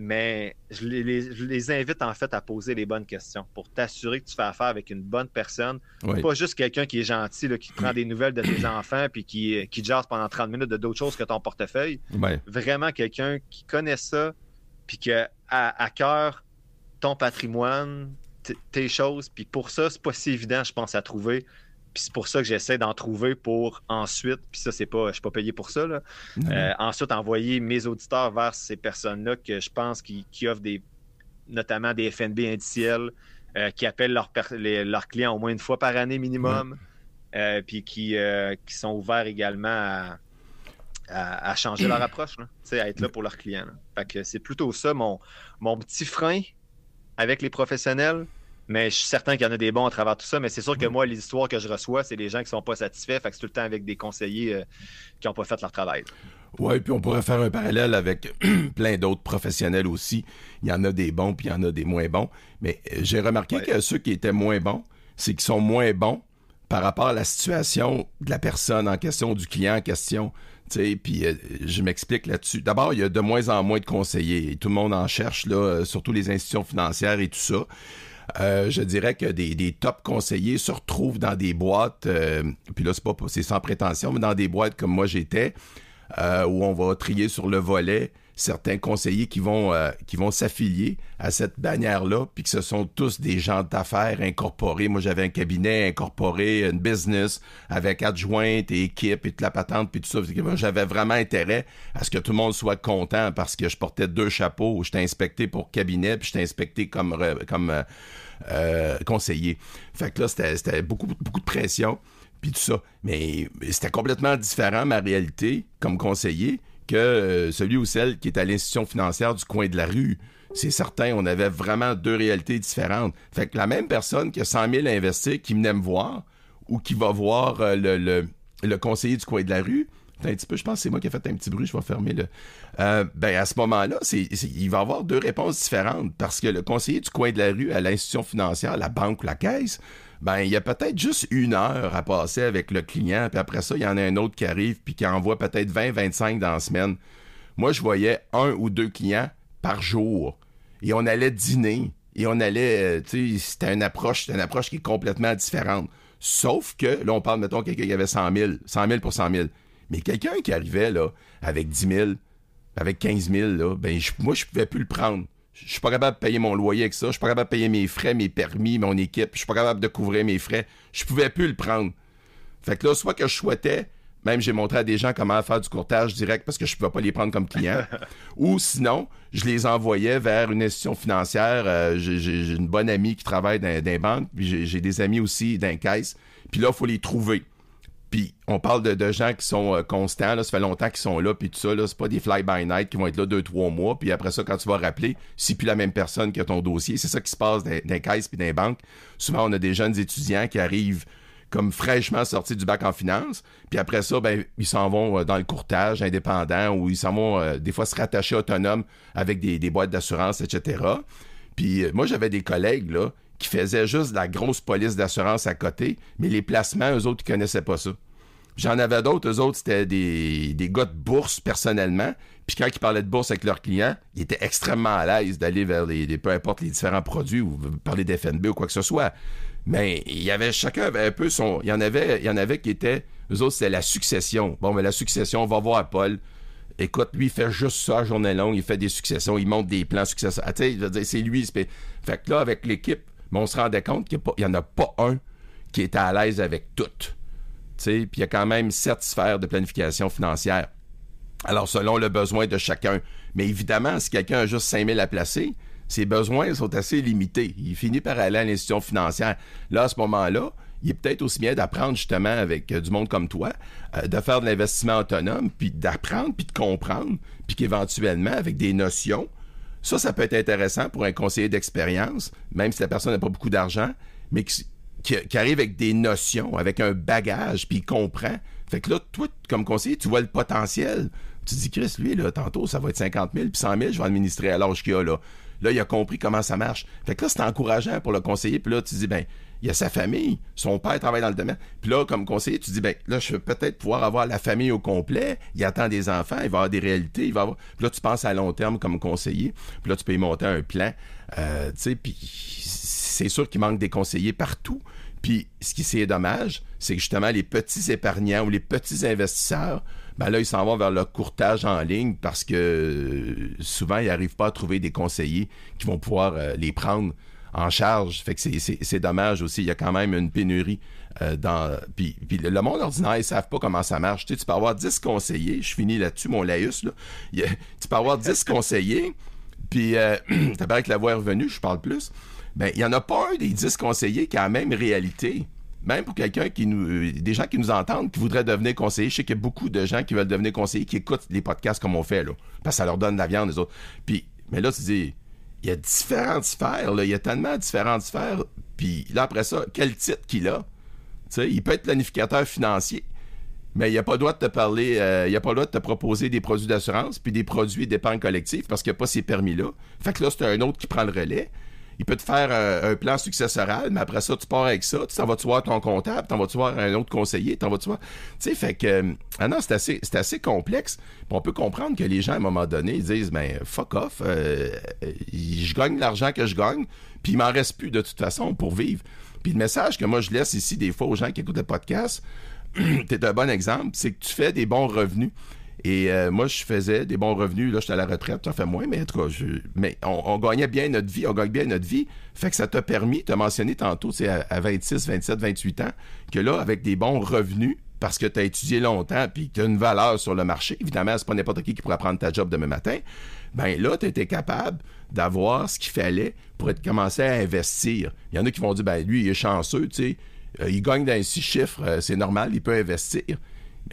mais je les, invite en fait à poser les bonnes questions pour t'assurer que tu fais affaire avec une bonne personne. Pas juste quelqu'un qui est gentil, qui prend des nouvelles de tes enfants puis qui, qui jase pendant 30 minutes de d'autres choses que ton portefeuille. Vraiment quelqu'un qui connaît ça puis qui a à, cœur ton patrimoine, tes choses. Puis pour ça, c'est pas si évident, je pense, à trouver c'est pour ça que j'essaie d'en trouver pour ensuite, puis ça, c'est pas, je suis pas payé pour ça, euh, ensuite envoyer mes auditeurs vers ces personnes-là que je pense qui, offrent des, notamment des FNB indiciels, euh, qui appellent leurs clients au moins une fois par année minimum, euh, puis qui, qui sont ouverts également à, changer leur approche, à être là pour leurs clients. Fait que c'est plutôt ça mon, mon petit frein avec les professionnels mais je suis certain qu'il y en a des bons à travers tout ça. Mais c'est sûr que moi, les histoires que je reçois, c'est des gens qui sont pas satisfaits. Fait que c'est tout le temps avec des conseillers euh, qui n'ont pas fait leur travail. Oui, puis on pourrait faire un parallèle avec plein d'autres professionnels aussi. Il y en a des bons, puis il y en a des moins bons. Mais euh, j'ai remarqué que ceux qui étaient moins bons, c'est qu'ils sont moins bons par rapport à la situation de la personne en question, du client en question. Puis euh, je m'explique là-dessus. D'abord, il y a de moins en moins de conseillers. tout le monde en cherche, là, surtout les institutions financières et tout ça. Euh, je dirais que des, top conseillers se retrouvent dans des boîtes, euh, puis là, c'est pas c'est sans prétention, mais dans des boîtes comme moi j'étais, euh, où on va trier sur le volet certains conseillers qui vont euh, vont s'affilier à cette bannière-là, puis que ce sont tous des gens d'affaires incorporés. Moi, j'avais un cabinet incorporé, une business avec adjointe et équipe et toute la patente puis tout ça. J'avais vraiment intérêt à ce que tout le monde soit content parce que je portais deux chapeaux. J'étais inspecté pour cabinet puis j'étais inspecté comme comme euh, euh, conseiller. Fait que là, c'était beaucoup beaucoup de pression puis tout ça. Mais c'était complètement différent ma réalité comme conseiller que euh, celui ou celle qui est à l'institution financière du coin de la rue. C'est certain, on avait vraiment deux réalités différentes. Fait que la même personne qui a 100 000 à investir, qui venait me voir, ou qui va voir euh, le, le, conseiller du coin de la rue, un petit peu, je pense que c'est moi qui ai fait un petit bruit, je vais fermer le. Euh, ben à ce moment-là, il va avoir deux réponses différentes parce que le conseiller du coin de la rue à l'institution financière, la banque ou la caisse, ben il y a peut-être juste une heure à passer avec le client, puis après ça, il y en a un autre qui arrive, puis qui envoie peut-être 20, 25 dans la semaine. Moi, je voyais un ou deux clients par jour. Et on allait dîner. Et on allait, euh, tu sais, c'était une approche, une approche qui est complètement différente. Sauf que, là, on parle, mettons, quelqu'un qui avait 100 000, 100 000 pour 100 000. Mais quelqu'un qui arrivait, là, avec 10 000, avec 15 000, là, ben, moi, je pouvais plus le prendre. Je suis pas capable de payer mon loyer avec ça. Je suis pas capable de payer mes frais, mes permis, mon équipe. Je suis pas capable de couvrir mes frais. Je pouvais plus le prendre. Fait que là, soit que je souhaitais Même j'ai montré à des gens comment faire du courtage direct parce que je ne pouvais pas les prendre comme clients. Ou sinon, je les envoyais vers une institution financière. Euh, j'ai une bonne amie qui travaille dans, dans banque, puis j'ai des amis aussi dans caisse. Puis là, il faut les trouver. Puis on parle de, gens qui sont euh, constants, là, ça fait longtemps qu'ils sont là, puis tout ça, là, c'est pas des fly-by-night qui vont être là deux, trois mois, puis après ça, quand tu vas rappeler, c'est plus la même personne qui a ton dossier. C'est ça qui se passe dans, les caisses puis dans les banques. Souvent, on a des jeunes étudiants qui arrivent comme fraîchement sortis du bac en finance, puis après ça, ben, ils s'en vont euh, dans le courtage indépendant ou ils s'en vont euh, des fois se rattacher autonomes avec des, des boîtes d'assurance, etc. Puis moi, j'avais des collègues, là, qui faisaient juste la grosse police d'assurance à côté, mais les placements, eux autres, ils connaissaient pas ça. J'en avais d'autres, eux autres, c'était des, des gars de bourse personnellement. Puis quand ils parlaient de bourse avec leurs clients, ils étaient extrêmement à l'aise d'aller vers les, peu importe les différents produits ou parler d'FNB ou quoi que ce soit. Mais il y avait chacun avait un peu son. Il y en avait, il y en avait qui étaient. Eux autres, c'était la succession. Bon, mais la succession, on va voir Paul. Écoute, lui, il fait juste ça journée longue, il fait des successions, il monte des plans successeurs. Ah, tu sais, c'est lui. Fait que là, avec l'équipe, on se rendait compte qu'il n'y en a pas un qui était à l'aise avec tout. Puis il y a quand même sept sphères de planification financière. Alors, selon le besoin de chacun. Mais évidemment, si quelqu'un a juste 5 000 à placer, ses besoins sont assez limités. Il finit par aller à l'institution financière. Là, à ce moment-là, il est peut-être aussi bien d'apprendre justement avec euh, du monde comme toi, euh, de faire de l'investissement autonome, puis d'apprendre, puis de comprendre, puis qu'éventuellement, avec des notions, ça, ça peut être intéressant pour un conseiller d'expérience, même si la personne n'a pas beaucoup d'argent, mais qui, arrive avec des notions, avec un bagage, puis il comprend. Fait que là, toi, comme conseiller, tu vois le potentiel. Tu dis, Chris, lui, là, tantôt, ça va être 50 000, puis 100 000, je vais administrer à l'âge qu'il a, là. Là, il a compris comment ça marche. Fait que là, c'est encourageant pour le conseiller. Puis là, tu dis, ben, il y a sa famille, son père travaille dans le domaine. Puis là, comme conseiller, tu dis, ben, là, je vais peut-être pouvoir avoir la famille au complet. Il attend des enfants, il va avoir des réalités, il va avoir. Puis là, tu penses à long terme comme conseiller. Puis là, tu peux y monter un plan. Euh, tu puis c'est sûr qu'il manque des conseillers partout. Puis ce qui c'est dommage, c'est que justement les petits épargnants ou les petits investisseurs, ben là, ils s'en vont vers le courtage en ligne parce que souvent, ils n'arrivent pas à trouver des conseillers qui vont pouvoir euh, les prendre en charge. Fait que c'est dommage aussi. Il y a quand même une pénurie euh, dans. Puis, le monde ordinaire, ils savent pas comment ça marche. Tu, sais, tu peux avoir 10 conseillers. Je finis là-dessus, mon laïus. Là. tu peux avoir 10 conseillers. Puis, euh, t'as que la voix est revenue, je parle plus. Ben, il n'y en a pas un des 10 conseillers qui a la même réalité. Même pour quelqu'un qui nous. Euh, des gens qui nous entendent, qui voudraient devenir conseiller. Je sais qu'il y a beaucoup de gens qui veulent devenir conseiller, qui écoutent les podcasts comme on fait, là. Parce que ça leur donne de la viande, les autres. Puis, mais là, tu dis il y a différentes sphères, là. il y a tellement de différentes sphères. Puis là, après ça, quel titre qu'il a? il peut être planificateur financier, mais il n'a pas le droit de te parler, euh, il a pas le droit de te proposer des produits d'assurance puis des produits d'épargne collective parce qu'il n'y a pas ces permis-là. Fait que là, c'est un autre qui prend le relais il peut te faire euh, un plan successoral, mais après ça, tu pars avec ça, tu vas-tu voir ton comptable, t'en vas-tu voir un autre conseiller, t'en vas-tu voir... Tu sais, fait que... Euh, ah non, c'est assez, complexe. on peut comprendre que les gens, à un moment donné, ils disent, ben, fuck off, euh, je gagne l'argent que je gagne, puis il m'en reste plus de toute façon pour vivre. Puis le message que moi, je laisse ici des fois aux gens qui écoutent le podcast, t'es un bon exemple, c'est que tu fais des bons revenus. Et euh, moi, je faisais des bons revenus. Là, j'étais à la retraite, ça fait moins, mais en tout cas, on, gagnait bien notre vie, on gagne bien notre vie. Fait que ça t'a permis, tu as mentionné tantôt, c'est à, 26, 27, 28 ans, que là, avec des bons revenus, parce que tu as étudié longtemps puis que tu as une valeur sur le marché, évidemment, c'est pas n'importe qui qui pourrait prendre ta job demain matin, ben là, tu étais capable d'avoir ce qu'il fallait pour commencer à investir. Il y en a qui vont dire, ben lui, il est chanceux, tu sais, euh, il gagne dans six chiffres, euh, c'est normal, il peut investir.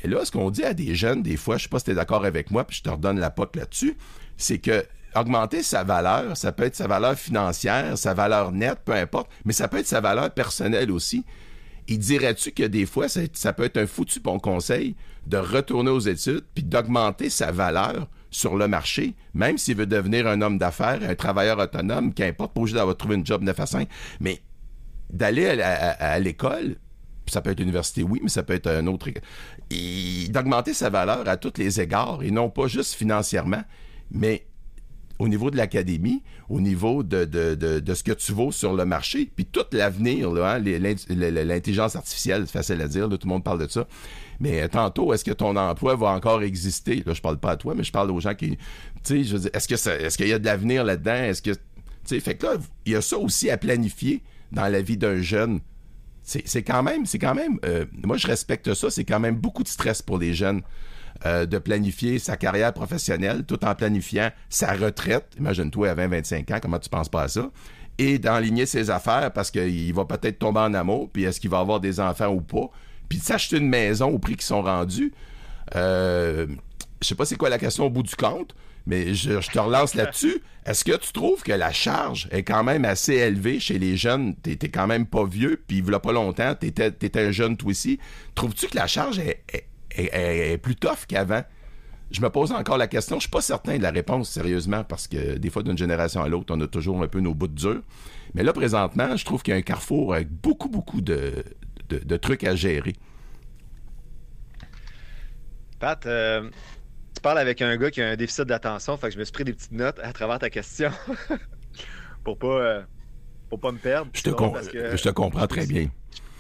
Mais là, ce qu'on dit à des jeunes, des fois, je sais pas si tu es d'accord avec moi, puis je te redonne la pote là-dessus, c'est que augmenter sa valeur, ça peut être sa valeur financière, sa valeur nette, peu importe, mais ça peut être sa valeur personnelle aussi. Et dirais-tu que des fois, ça, peut être un foutu bon conseil de retourner aux études puis d'augmenter sa valeur sur le marché, même s'il veut devenir un homme d'affaires, un travailleur autonome, qu'importe, pas obligé d'avoir trouvé une job 9 à 5, mais d'aller à l'école ça peut être université, oui, mais ça peut être un autre. Et d'augmenter sa valeur à tous les égards, et non pas juste financièrement, mais au niveau de l'académie, au niveau de, de, de, ce que tu vaux sur le marché, puis tout l'avenir, hein, l'intelligence artificielle, c'est facile à dire, tout le monde parle de ça. Mais tantôt, est-ce que ton emploi va encore exister? Là, je parle pas à toi, mais je parle aux gens qui. Tu sais, est-ce qu'il y a de l'avenir là-dedans? Est-ce que. Tu sais, fait que là, il y a ça aussi à planifier dans la vie d'un jeune c'est quand même, c'est quand même, euh, moi je respecte ça, c'est quand même beaucoup de stress pour les jeunes. Euh, de planifier sa carrière professionnelle tout en planifiant sa retraite. Imagine-toi à 20-25 ans, comment tu penses pas à ça? Et d'enligner ses affaires parce qu'il va peut-être tomber en amour, puis est-ce qu'il va avoir des enfants ou pas? Puis de s'acheter une maison au prix qu'ils sont rendus. Euh, je sais pas c'est quoi la question au bout du compte, mais je, te relance là-dessus. Est-ce que tu trouves que la charge est quand même assez élevée chez les jeunes? T'es quand même pas vieux, puis il pas longtemps, t'étais étais un jeune toi aussi. Trouves-tu que la charge est, plus tough qu'avant? Je me pose encore la question. Je suis pas certain de la réponse, sérieusement, parce que des fois, d'une génération à l'autre, on a toujours un peu nos bouts de. Mais là, présentement, je trouve qu'il y a un carrefour avec beaucoup, beaucoup de, de, trucs à gérer. Pat, euh, tu parles avec un gars qui a un déficit d'attention, fait que je me suis pris des petites notes à travers ta question pour pas euh, pour pas me perdre. Je te, je te comprends très bien.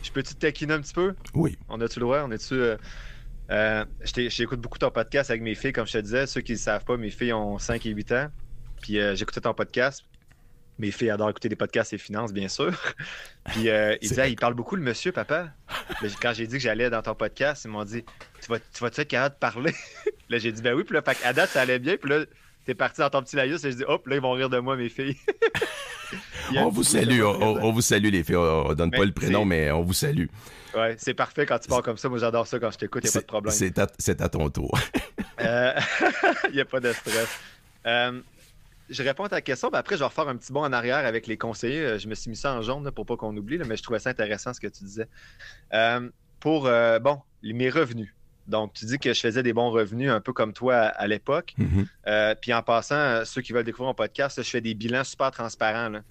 Je peux-tu te taquiner un petit peu? Oui. On a-tu le droit? On est-tu. Euh, euh, j'écoute beaucoup ton podcast avec mes filles, comme je te disais. Ceux qui ne savent pas, mes filles ont 5 et 8 ans. Puis j'écoutais ton podcast. Mes filles adorent écouter des podcasts et finances, bien sûr. Puis euh, ils disaient, il parle beaucoup le monsieur, papa. quand j'ai dit que j'allais dans ton podcast, ils m'ont dit, tu vas, tu vas être capable de parler? là, j'ai dit, ben oui. Puis là, à date, ça allait bien. Puis là, t'es parti dans ton petit laïus et je dis, hop, là, ils vont rire de moi, mes filles. on vous salue, on, vous salue, les filles. On, donne pas le prénom, mais on vous salue. Ouais, c'est parfait quand tu parles comme ça. Moi, j'adore ça quand je t'écoute, il n'y a pas de problème. C'est à, ton tour. Il n'y a pas de stress. Euh, je réponds à ta question, mais après, je vais refaire un petit bond en arrière avec les conseillers. Euh, je me suis mis ça en jaune pour pas qu'on oublie, mais je trouvais ça intéressant ce que tu disais. Euh, pour, euh, bon, mes revenus. Donc, tu dis que je faisais des bons revenus, un peu comme toi à, l'époque. Mm-hmm. puis en passant, ceux qui veulent découvrir mon podcast, je fais des bilans super transparents.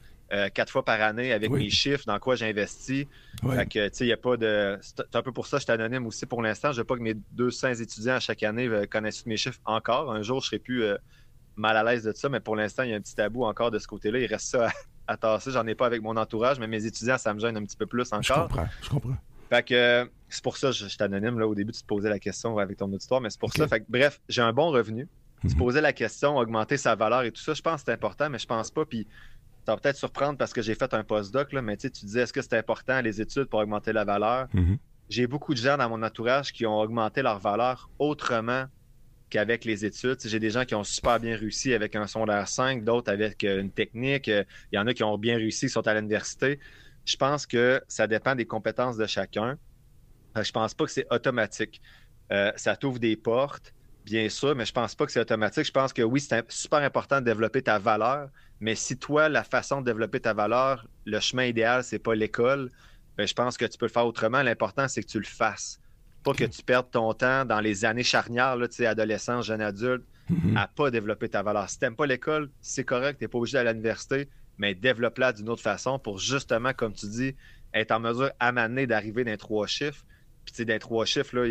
quatre fois par année avec mes chiffres, dans quoi j'investis. Fait que, tu sais, il n'y a pas de. C'est un peu pour ça que je suis anonyme aussi pour l'instant. Je veux pas que mes 200 étudiants à chaque année connaissent tous mes chiffres encore. Un jour, je serai plus mal à l'aise de ça, mais pour l'instant, il y a un petit tabou encore de ce côté-là. Il reste ça à, tasser. J'en ai pas avec mon entourage, mais mes étudiants, ça me gêne un petit peu plus encore. Je comprends, je comprends. Fait que c'est pour ça que je, suis anonyme. Là, au début, tu te posais la question avec ton auditoire, mais c'est pour ça. Fait que, bref, j'ai un bon revenu. Tu mhm. posais la question, augmenter sa valeur et tout ça. Je pense que c'est important, mais je pense pas. Puis ça va peut-être surprendre parce que j'ai fait un postdoc, là, mais tu disais est-ce que c'est important les études pour augmenter la valeur? Mhm. J'ai beaucoup de gens dans mon entourage qui ont augmenté leur valeur autrement qu'avec les études. J'ai des gens qui ont super bien réussi avec un sondage 5, d'autres avec euh, une technique. Euh, il y en a qui ont bien réussi, qui sont à l'université. Je pense que ça dépend des compétences de chacun. Je pense pas que c'est automatique. Euh, ça t'ouvre des portes, bien sûr, mais je pense pas que c'est automatique. Je pense que oui, c'est super important de développer ta valeur, mais si toi, la façon de développer ta valeur, le chemin idéal, c'est pas l'école, ben, je pense que tu peux le faire autrement. L'important, c'est que tu le fasses. Pas que tu perdes ton temps dans les années charnières, là, adolescent, jeune adulte, mm-hmm. à pas développer ta valeur. Si t'aimes pas l'école, c'est correct, t'es pas obligé d'aller à l'université, mais développe-la d'une autre façon pour justement, comme tu dis, être en mesure à m'amener d'arriver dans trois chiffres. Puis, tu sais, dans trois chiffres, là,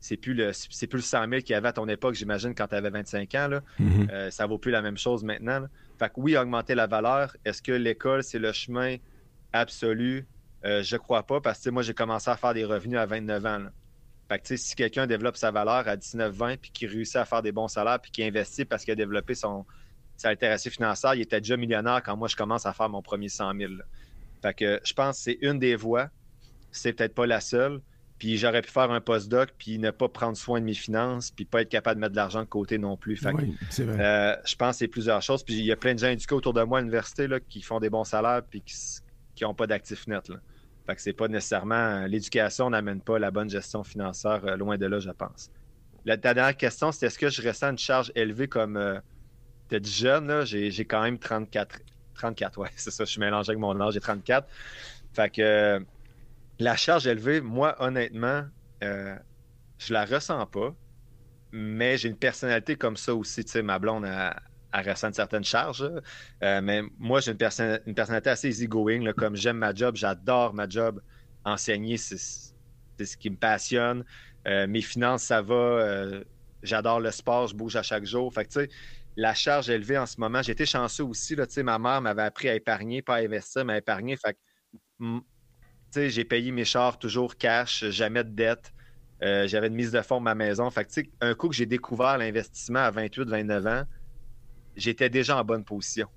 c'est plus le c'est plus le 100 000 qu'il y avait à ton époque, j'imagine, quand tu avais 25 ans. Là. Euh, ça vaut plus la même chose maintenant. Fait que oui, augmenter la valeur. Est-ce que l'école, c'est le chemin absolu? Euh, je crois pas, parce que moi, j'ai commencé à faire des revenus à 29 ans. Là. Fait que, si quelqu'un développe sa valeur à 19-20 puis qui réussit à faire des bons salaires puis qui investit parce qu'il a développé son, sa littératie financière, il était déjà millionnaire quand moi je commence à faire mon premier 100 000. Fait que je pense que c'est une des voies. C'est peut-être pas la seule. Puis j'aurais pu faire un postdoc puis ne pas prendre soin de mes finances puis pas être capable de mettre de l'argent de côté non plus. Fait oui, euh, je pense que c'est plusieurs choses. Puis il y a plein de gens éduqués autour de moi à l'université qui font des bons salaires puis qui n'ont pas d'actifs nets. Fait que c'est pas nécessairement l'éducation n'amène pas la bonne gestion financière, euh, loin de là, je pense. La, dernière question, c'est est-ce que je ressens une charge élevée comme euh, tu dit jeune, là, j'ai, quand même 34. 34, ouais, c'est ça, je suis mélangé avec mon âge, j'ai 34. Fait que euh, la charge élevée, moi, honnêtement, je la ressens pas, mais j'ai une personnalité comme ça aussi. Tu sais, ma blonde, a à ressentir certaines charges. Euh, mais moi, j'ai une, une, personnalité assez easygoing. Comme j'aime ma job, j'adore ma job. Enseigner, c'est ce qui me passionne. Euh, mes finances, ça va. Euh, j'adore le sport, je bouge à chaque jour. Fait que, la charge élevée en ce moment, été chanceux aussi. Là, ma mère m'avait appris à épargner, pas à investir, mais à épargner. Fait que, j'ai payé mes chars toujours cash, jamais de dette. J'avais une mise de fonds de ma maison. Fait que, un coup que j'ai découvert l'investissement à 28-29 ans, j'étais déjà en bonne position.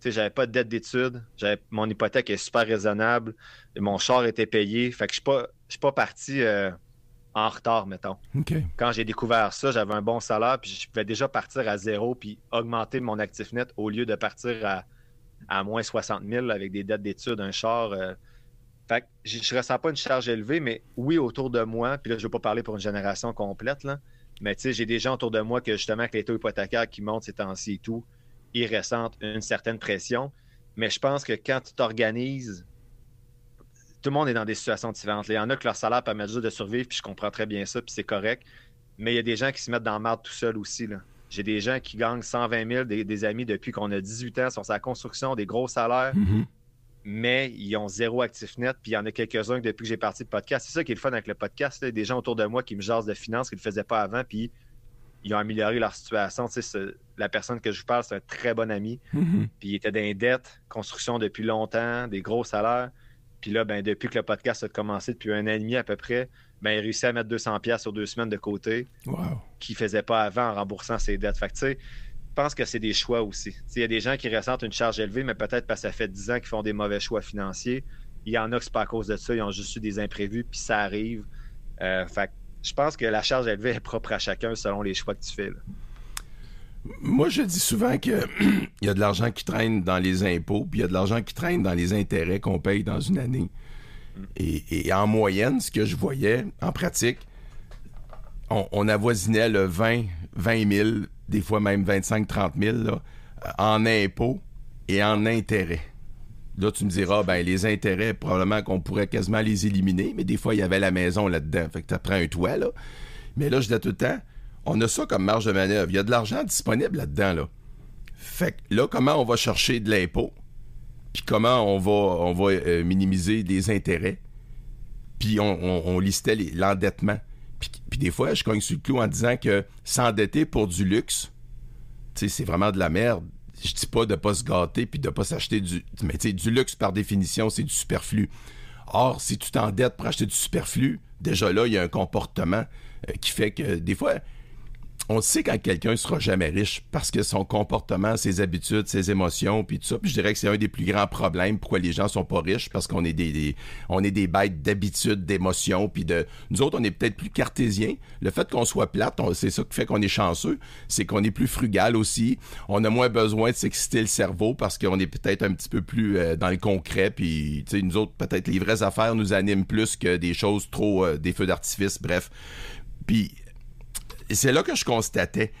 sais, j'avais pas de dette d'études, mon hypothèque est super raisonnable, mon char était payé, fait que je suis pas, suis pas parti euh, en retard, mettons. Quand j'ai découvert ça, j'avais un bon salaire, puis je pouvais déjà partir à zéro, puis augmenter mon actif net au lieu de partir à, à moins 60 000 avec des dettes d'études, un char. Euh. fait que je, ne ressens pas une charge élevée, mais oui, autour de moi, puis là, je ne veux pas parler pour une génération complète, là, mais tu sais, j'ai des gens autour de moi que justement, avec les taux hypothécaires qui montent ces temps-ci et tout, ils ressentent une certaine pression. Mais je pense que quand tu t'organises, tout le monde est dans des situations différentes. Il y en a que leur salaire permet juste de survivre, puis je comprends très bien ça, puis c'est correct. Mais il y a des gens qui se mettent dans le marde tout seul aussi. J'ai des gens qui gagnent 120 000, des, amis depuis qu'on a 18 ans, sont sa construction, des gros salaires. Mm-hmm mais ils ont zéro actif net. Puis il y en a quelques-uns depuis que j'ai parti de podcast. C'est ça qui est le fun avec le podcast. Des gens autour de moi qui me jasent de finances, qui ne le faisaient pas avant, puis ils ont amélioré leur situation. la personne que je vous parle, c'est un très bon ami. Mm-hmm. Puis il était dans les dettes, construction depuis longtemps, des gros salaires. Puis là, ben, depuis que le podcast a commencé, depuis un an et demi à peu près, ben, il réussit à mettre 200$ sur deux semaines de côté, qu'il ne faisait pas avant en remboursant ses dettes. Fait que, pense que c'est des choix aussi. Il y a des gens qui ressentent une charge élevée, mais peut-être parce que ça fait 10 ans qu'ils font des mauvais choix financiers. Il y en a qui c'est pas à cause de ça, ils ont juste eu des imprévus, puis ça arrive. Euh, fait je pense que la charge élevée est propre à chacun selon les choix que tu fais. Moi, je dis souvent qu'il y a de l'argent qui traîne dans les impôts, puis il y a de l'argent qui traîne dans les intérêts qu'on paye dans une année. Mm. Et, en moyenne, ce que je voyais en pratique, on, on avoisinait le 20, 20 000 des fois même 25-30 000 là, en impôts et en intérêts. Là, tu me diras, ben les intérêts, probablement qu'on pourrait quasiment les éliminer, mais des fois, il y avait la maison là-dedans. Fait que tu prends un toit, là. Mais là, je dis tout le temps, on a ça comme marge de manœuvre. Il y a de l'argent disponible là-dedans, là. Fait que là, comment on va chercher de l'impôt? Puis comment on va, on euh, minimiser des intérêts? Puis on listait l'endettement. Puis, des fois, je cogne sur le clou en disant que s'endetter pour du luxe, c'est vraiment de la merde. Je dis pas de pas se gâter puis de pas s'acheter du... Mais tu du luxe, par définition, c'est du superflu. Or, si tu t'endettes pour acheter du superflu, déjà là, il y a un comportement euh, qui fait que des fois, on sait quand quelqu'un sera jamais riche parce que son comportement, ses habitudes, ses émotions, puis tout ça. Puis je dirais que c'est un des plus grands problèmes pourquoi les gens sont pas riches parce qu'on est des, on est des bêtes d'habitudes, d'émotions, puis de nous autres on est peut-être plus cartésiens. Le fait qu'on soit plate, c'est ça qui fait qu'on est chanceux, c'est qu'on est plus frugal aussi. On a moins besoin de s'exciter le cerveau parce qu'on est peut-être un petit peu plus euh, dans le concret. Puis tu sais nous autres peut-être les vraies affaires nous animent plus que des choses trop euh, des feux d'artifice. Bref. Puis c'est là que je constatais.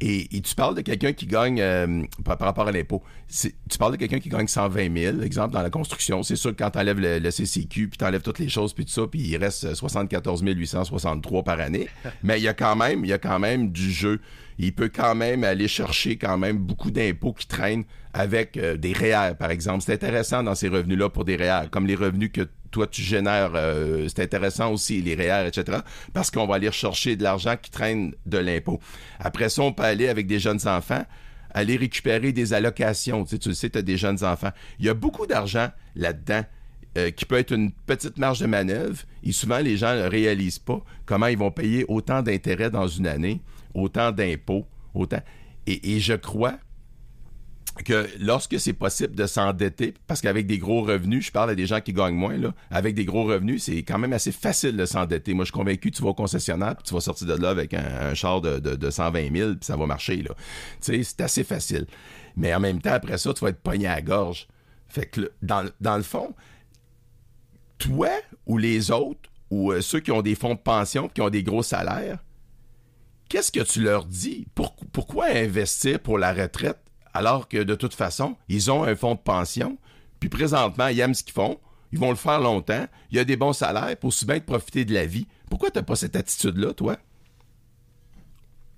Et, tu parles de quelqu'un qui gagne, euh, par, rapport à l'impôt, tu parles de quelqu'un qui gagne 120 000, exemple, dans la construction. C'est sûr que quand tu enlèves le, CCQ, puis tu enlèves toutes les choses, puis tout ça, puis il reste 74 863 par année. Mais il y a quand même, il y a quand même du jeu. Il peut quand même aller chercher quand même beaucoup d'impôts qui traînent avec euh, des REER, par exemple. C'est intéressant dans ces revenus-là pour des REER, comme les revenus que toi tu génères, euh, c'est intéressant aussi, les REER, etc. Parce qu'on va aller rechercher de l'argent qui traîne de l'impôt. Après ça, on peut aller avec des jeunes enfants aller récupérer des allocations. Tu sais, tu as des jeunes enfants. Il y a beaucoup d'argent là-dedans euh, qui peut être une petite marge de manœuvre. Et souvent, les gens ne réalisent pas comment ils vont payer autant d'intérêts dans une année, autant d'impôts, autant. et, je crois que lorsque c'est possible de s'endetter, parce qu'avec des gros revenus, je parle à des gens qui gagnent moins, là, avec des gros revenus, c'est quand même assez facile de s'endetter. Moi, je suis convaincu tu vas au concessionnaire, puis tu vas sortir de là avec un, char de, de, 120 000, puis ça va marcher. Là. Tu sais, c'est assez facile. Mais en même temps, après ça, tu vas être pogné à la gorge. Fait que dans, dans le fond, toi ou les autres, ou euh, ceux qui ont des fonds de pension, qui ont des gros salaires, qu'est-ce que tu leur dis? pourquoi investir pour la retraite alors que de toute façon, ils ont un fonds de pension, puis présentement, ils aiment ce qu'ils font, ils vont le faire longtemps, il y a des bons salaires pour aussi bien profiter de la vie. Pourquoi tu n'as pas cette attitude-là, toi?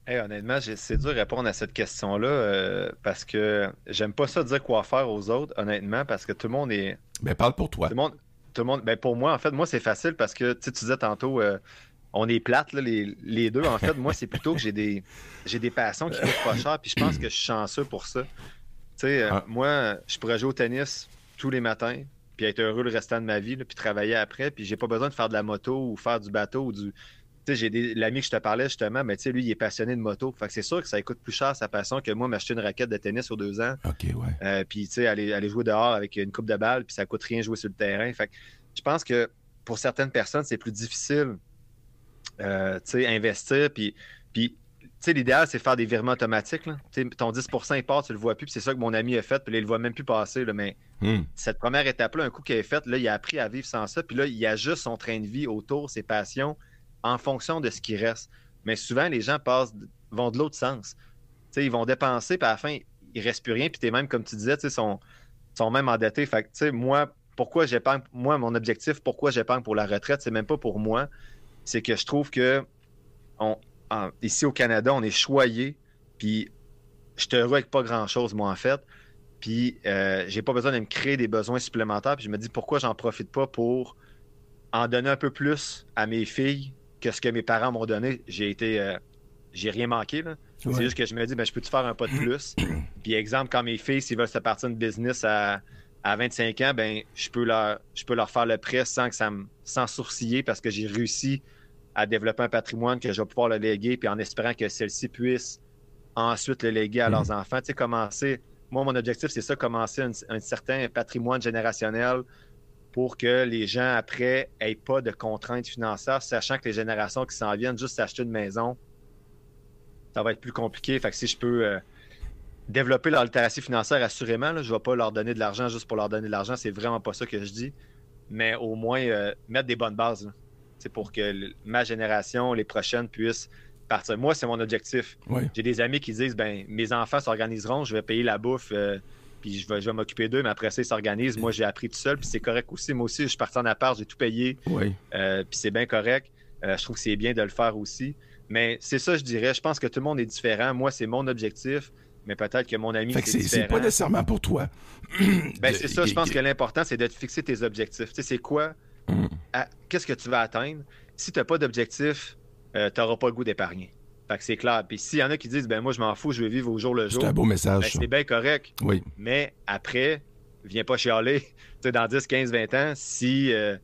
honnêtement, c'est dur de répondre à cette question-là euh, parce que j'aime pas ça dire quoi faire aux autres, honnêtement, parce que tout le monde est. Ben, parle pour toi. Tout le monde, tout le monde ben, pour moi, en fait, moi, c'est facile parce que tu disais tantôt, euh, on est plates, les, deux. En fait, moi, c'est plutôt que j'ai des, j'ai des passions qui coûtent pas cher, puis je pense que je suis chanceux pour ça. Tu sais, euh, ah. moi, je pourrais jouer au tennis tous les matins, puis être heureux le restant de ma vie, puis travailler après, puis j'ai pas besoin de faire de la moto ou faire du bateau ou du. j'ai l'ami que je te parlais justement, mais tu sais, lui, il est passionné de moto. Fait que c'est sûr que ça coûte plus cher sa passion que moi m'acheter une raquette de tennis aux deux ans. OK, ouais. Euh, puis, tu sais, aller, aller, jouer dehors avec une coupe de balle, puis ça coûte rien jouer sur le terrain. Fait que je pense que pour certaines personnes, c'est plus difficile, euh, investir. Puis, puis l'idéal, c'est faire des virements automatiques. Là. Ton 10% il part, tu le vois plus. Puis c'est ça que mon ami a fait. Puis là, il le voit même plus passer. Là, mais Hmm. cette première étape-là, un coup qu'il a fait, là, il a appris à vivre sans ça. Puis là, il ajuste son train de vie autour, ses passions, en fonction de ce qui reste. Mais souvent, les gens passent, vont de l'autre sens. ils vont dépenser, puis à la fin, il reste plus rien. Puis t'es même, comme tu disais, ils sont, sont même endettés. Fait que, moi, pourquoi j'épargne, moi, mon objectif, pourquoi j'épargne pour la retraite, c'est même pas pour moi. C'est que je trouve que on, en- ici au Canada, on est choyé, puis je te heureux avec pas grand-chose, moi, en fait. Puis euh, j'ai pas besoin de me créer des besoins supplémentaires. Puis je me dis pourquoi j'en profite pas pour en donner un peu plus à mes filles que ce que mes parents m'ont donné. J'ai été. euh, j'ai rien manqué, là. Ouais. C'est juste que je me dis, ben, je peux-tu faire un pas de plus? Puis exemple, quand mes filles, s'ils veulent se partir de business à, à 25 ans, ben, je peux leur, je peux leur faire le prêt sans que ça me, sans sourciller parce que j'ai réussi à développer un patrimoine que je vais pouvoir le léguer, puis en espérant que celle-ci puisse ensuite le léguer à leurs enfants. Tu sais, commencer. Moi, mon objectif, c'est ça, commencer un, un certain patrimoine générationnel pour que les gens après aient pas de contraintes financières, sachant que les générations qui s'en viennent juste s'acheter une maison, ça va être plus compliqué. Fait que si je peux euh, développer leur littératie financière, assurément, là, je ne vais pas leur donner de l'argent juste pour leur donner de l'argent. C'est vraiment pas ça que je dis. Mais au moins euh, mettre des bonnes bases. C'est pour que le- ma génération, les prochaines, puissent partir. Moi, c'est mon objectif. J'ai des amis qui disent ben mes enfants s'organiseront, je vais payer la bouffe, euh, puis je vais, je vais m'occuper d'eux, mais après ça, ils s'organisent. Moi, j'ai appris tout seul, puis c'est correct aussi. Moi aussi, je suis parti en appart, j'ai tout payé, euh, puis c'est bien correct. Je trouve que c'est bien de le faire aussi. Mais c'est ça, je dirais. Je pense que tout le monde est différent. Moi, c'est mon objectif, mais peut-être que mon ami, Fait que c'est pas nécessairement pour toi. Ben, c'est ça, je pense que l'important, c'est de te fixer tes objectifs. Tu sais, c'est quoi? Mm. à- Qu'est-ce que tu vas atteindre? Si tu n'as pas d'objectif, euh, tu n'auras pas le goût d'épargner. Fait que c'est clair. Puis s'il y en a qui disent, ben moi, je m'en fous, je vais vivre au jour le jour, C'est un beau ben, message, ça. c'est bien correct. Oui. Mais après, viens pas chialer. Tu sais, dans 10, 15, 20 ans, si euh,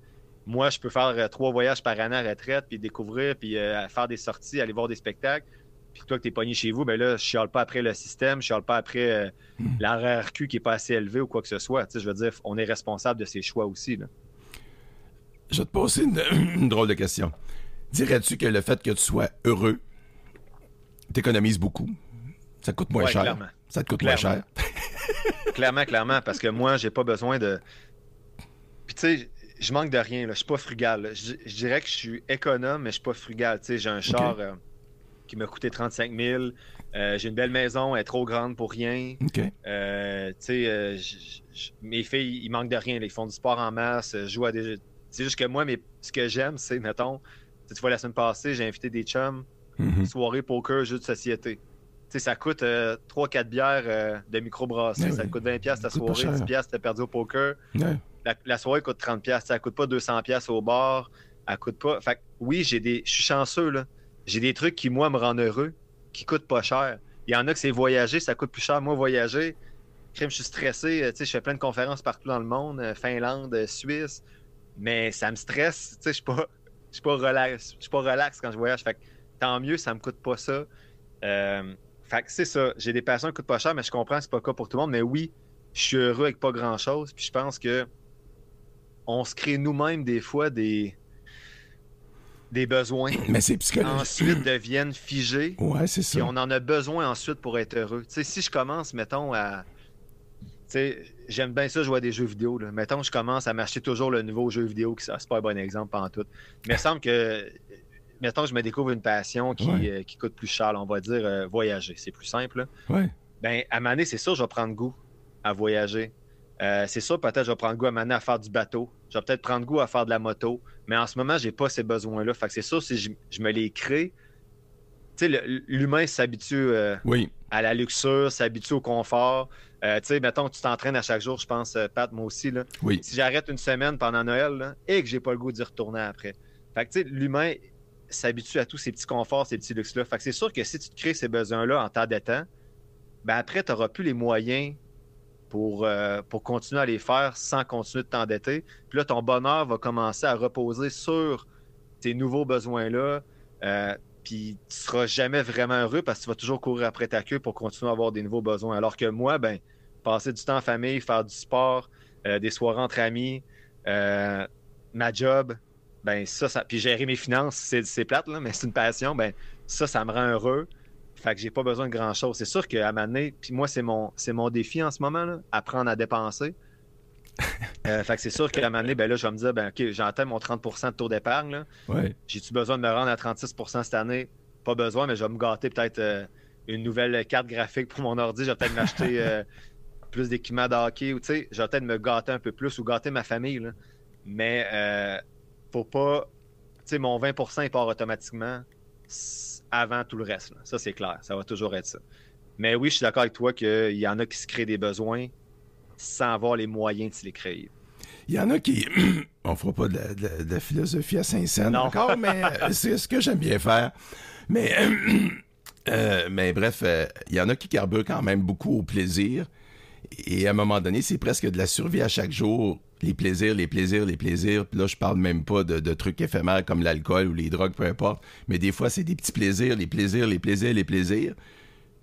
moi, je peux faire euh, trois voyages par année à retraite, puis découvrir, puis euh, faire des sorties, aller voir des spectacles, puis toi que t'es pogné chez vous, ben là, je chiale pas après le système, je chiale pas après euh, Hmm. la RRQ qui est pas assez élevée ou quoi que ce soit. Tu sais, je veux dire, on est responsable de ses choix aussi. Là. Je vais te poser une, une drôle de question. Dirais-tu que le fait que tu sois heureux t'économises beaucoup? Ça te coûte moins Ouais, cher. clairement. Ça te coûte Clairement. moins cher. clairement, clairement, parce que moi, j'ai pas besoin de. Puis tu sais, je manque de rien. Là. Je suis pas frugal. Je, je dirais que je suis économe, mais je suis pas frugal. Tu sais, j'ai un char euh, qui m'a coûté 35 000. Euh, j'ai une belle maison, elle est trop grande pour rien. Euh, tu sais, euh, j- j- mes filles, ils manquent de rien. Ils font du sport en masse, jouent à des. C'est juste que moi, mais ce que j'aime, c'est, mettons, tu vois, la semaine passée, j'ai invité des chums Mhm. soirée poker, jeu de société. Tu sais, ça coûte 3-4 bières de microbrasserie. Ça coûte 20$ piastres ta soirée, cher. 10$ piastres t'as perdu au poker. La, la soirée coûte 30$, piastres, ça coûte pas 200$ piastres au bar. Elle coûte pas. Fait oui, j'ai des. Je suis chanceux, là. J'ai des trucs qui, moi, me rendent heureux, qui coûtent pas cher. Il y en a que c'est voyager, ça coûte plus cher. Moi, voyager, crime, je suis stressé. euh, Tu sais, je fais plein de conférences partout dans le monde, euh, Finlande, euh, Suisse. Mais ça me stresse. Tu sais, je suis pas. Je suis pas relax. Je suis pas relax quand je voyage. Fait que tant mieux, ça me coûte pas ça. Euh, fait que c'est ça. J'ai des passions qui coûtent pas cher, mais je comprends que c'est pas le cas pour tout le monde. Mais oui, je suis heureux avec pas grand chose. Puis je pense que on se crée nous-mêmes des fois des des besoins Mais c'est psychologique. ensuite deviennent figés. Ouais, c'est ça. Puis on en a besoin ensuite pour être heureux. Tu sais, si je commence, mettons, à. Tu sais, j'aime bien ça jouer à des jeux vidéo. Là. Mettons, je commence à m'acheter toujours le nouveau jeu vidéo, qui c'est pas un bon exemple en tout. Mais il me semble que. Mettons, je me découvre une passion qui, Ouais. euh, qui coûte plus cher. On va dire euh, voyager. C'est plus simple. là. Ouais. Ben, à Mané, c'est sûr, je vais prendre goût à voyager. Euh, c'est sûr, peut-être, je vais prendre goût à Mané à faire du bateau. Je vais peut-être prendre goût à faire de la moto. Mais en ce moment, j'ai pas ces besoins-là. Fait que c'est sûr, si je, je me les crée, tu sais, l'humain s'habitue euh, Oui. à la luxure, s'habitue au confort. Euh, tu sais, mettons, tu t'entraînes à chaque jour, je pense, euh, Pat, moi aussi. Là. Oui. Si j'arrête une semaine pendant Noël là, et que j'ai pas le goût d'y retourner après. Fait que, tu sais, l'humain s'habitue à tous ces petits conforts, ces petits luxes-là. Fait que c'est sûr que si tu te crées ces besoins-là en temps temps, ben après, tu n'auras plus les moyens pour, euh, pour continuer à les faire sans continuer de t'endetter. Puis là, ton bonheur va commencer à reposer sur tes nouveaux besoins-là. Euh, puis tu seras jamais vraiment heureux parce que tu vas toujours courir après ta queue pour continuer à avoir des nouveaux besoins. Alors que moi, ben, passer du temps en famille, faire du sport, euh, des soirées entre amis, ma job, ben ça, ça puis gérer mes finances, c'est plate, là, mais c'est une passion, ben ça, ça me rend heureux. Fait que j'ai pas besoin de grand chose. C'est sûr qu'à ma puis moi, c'est mon, c'est mon défi en ce moment, là, apprendre à dépenser. euh, fait que c'est sûr qu'à un moment donné, ben là, je vais me dire, ben, OK, j'entends mon 30% de taux d'épargne. Ouais. J'ai-tu besoin de me rendre à 36% cette année? Pas besoin, mais je vais me gâter peut-être euh, une nouvelle carte graphique pour mon ordi. Je vais peut-être m'acheter euh, plus d'équipements de hockey ou, tu sais, je vais peut-être me gâter un peu plus ou gâter ma famille. Là. Mais, faut pas. Tu sais, mon 20% il part automatiquement avant tout le reste. Là. Ça, c'est clair. Ça va toujours être ça. Mais oui, je suis d'accord avec toi qu'il y en a qui se créent des besoins sans avoir les moyens de se les créer. Il y en a qui. On fera pas de la, philosophie à Saint-Saëns encore, mais euh, c'est ce que j'aime bien faire. Mais, euh, mais bref, euh, il y en a qui carburent quand même beaucoup au plaisir. Et à un moment donné, c'est presque de la survie à chaque jour. Les plaisirs, les plaisirs, les plaisirs. Puis là, je parle même pas de, trucs éphémères comme l'alcool ou les drogues, peu importe. Mais des fois, c'est des petits plaisirs, les plaisirs, les plaisirs, les plaisirs.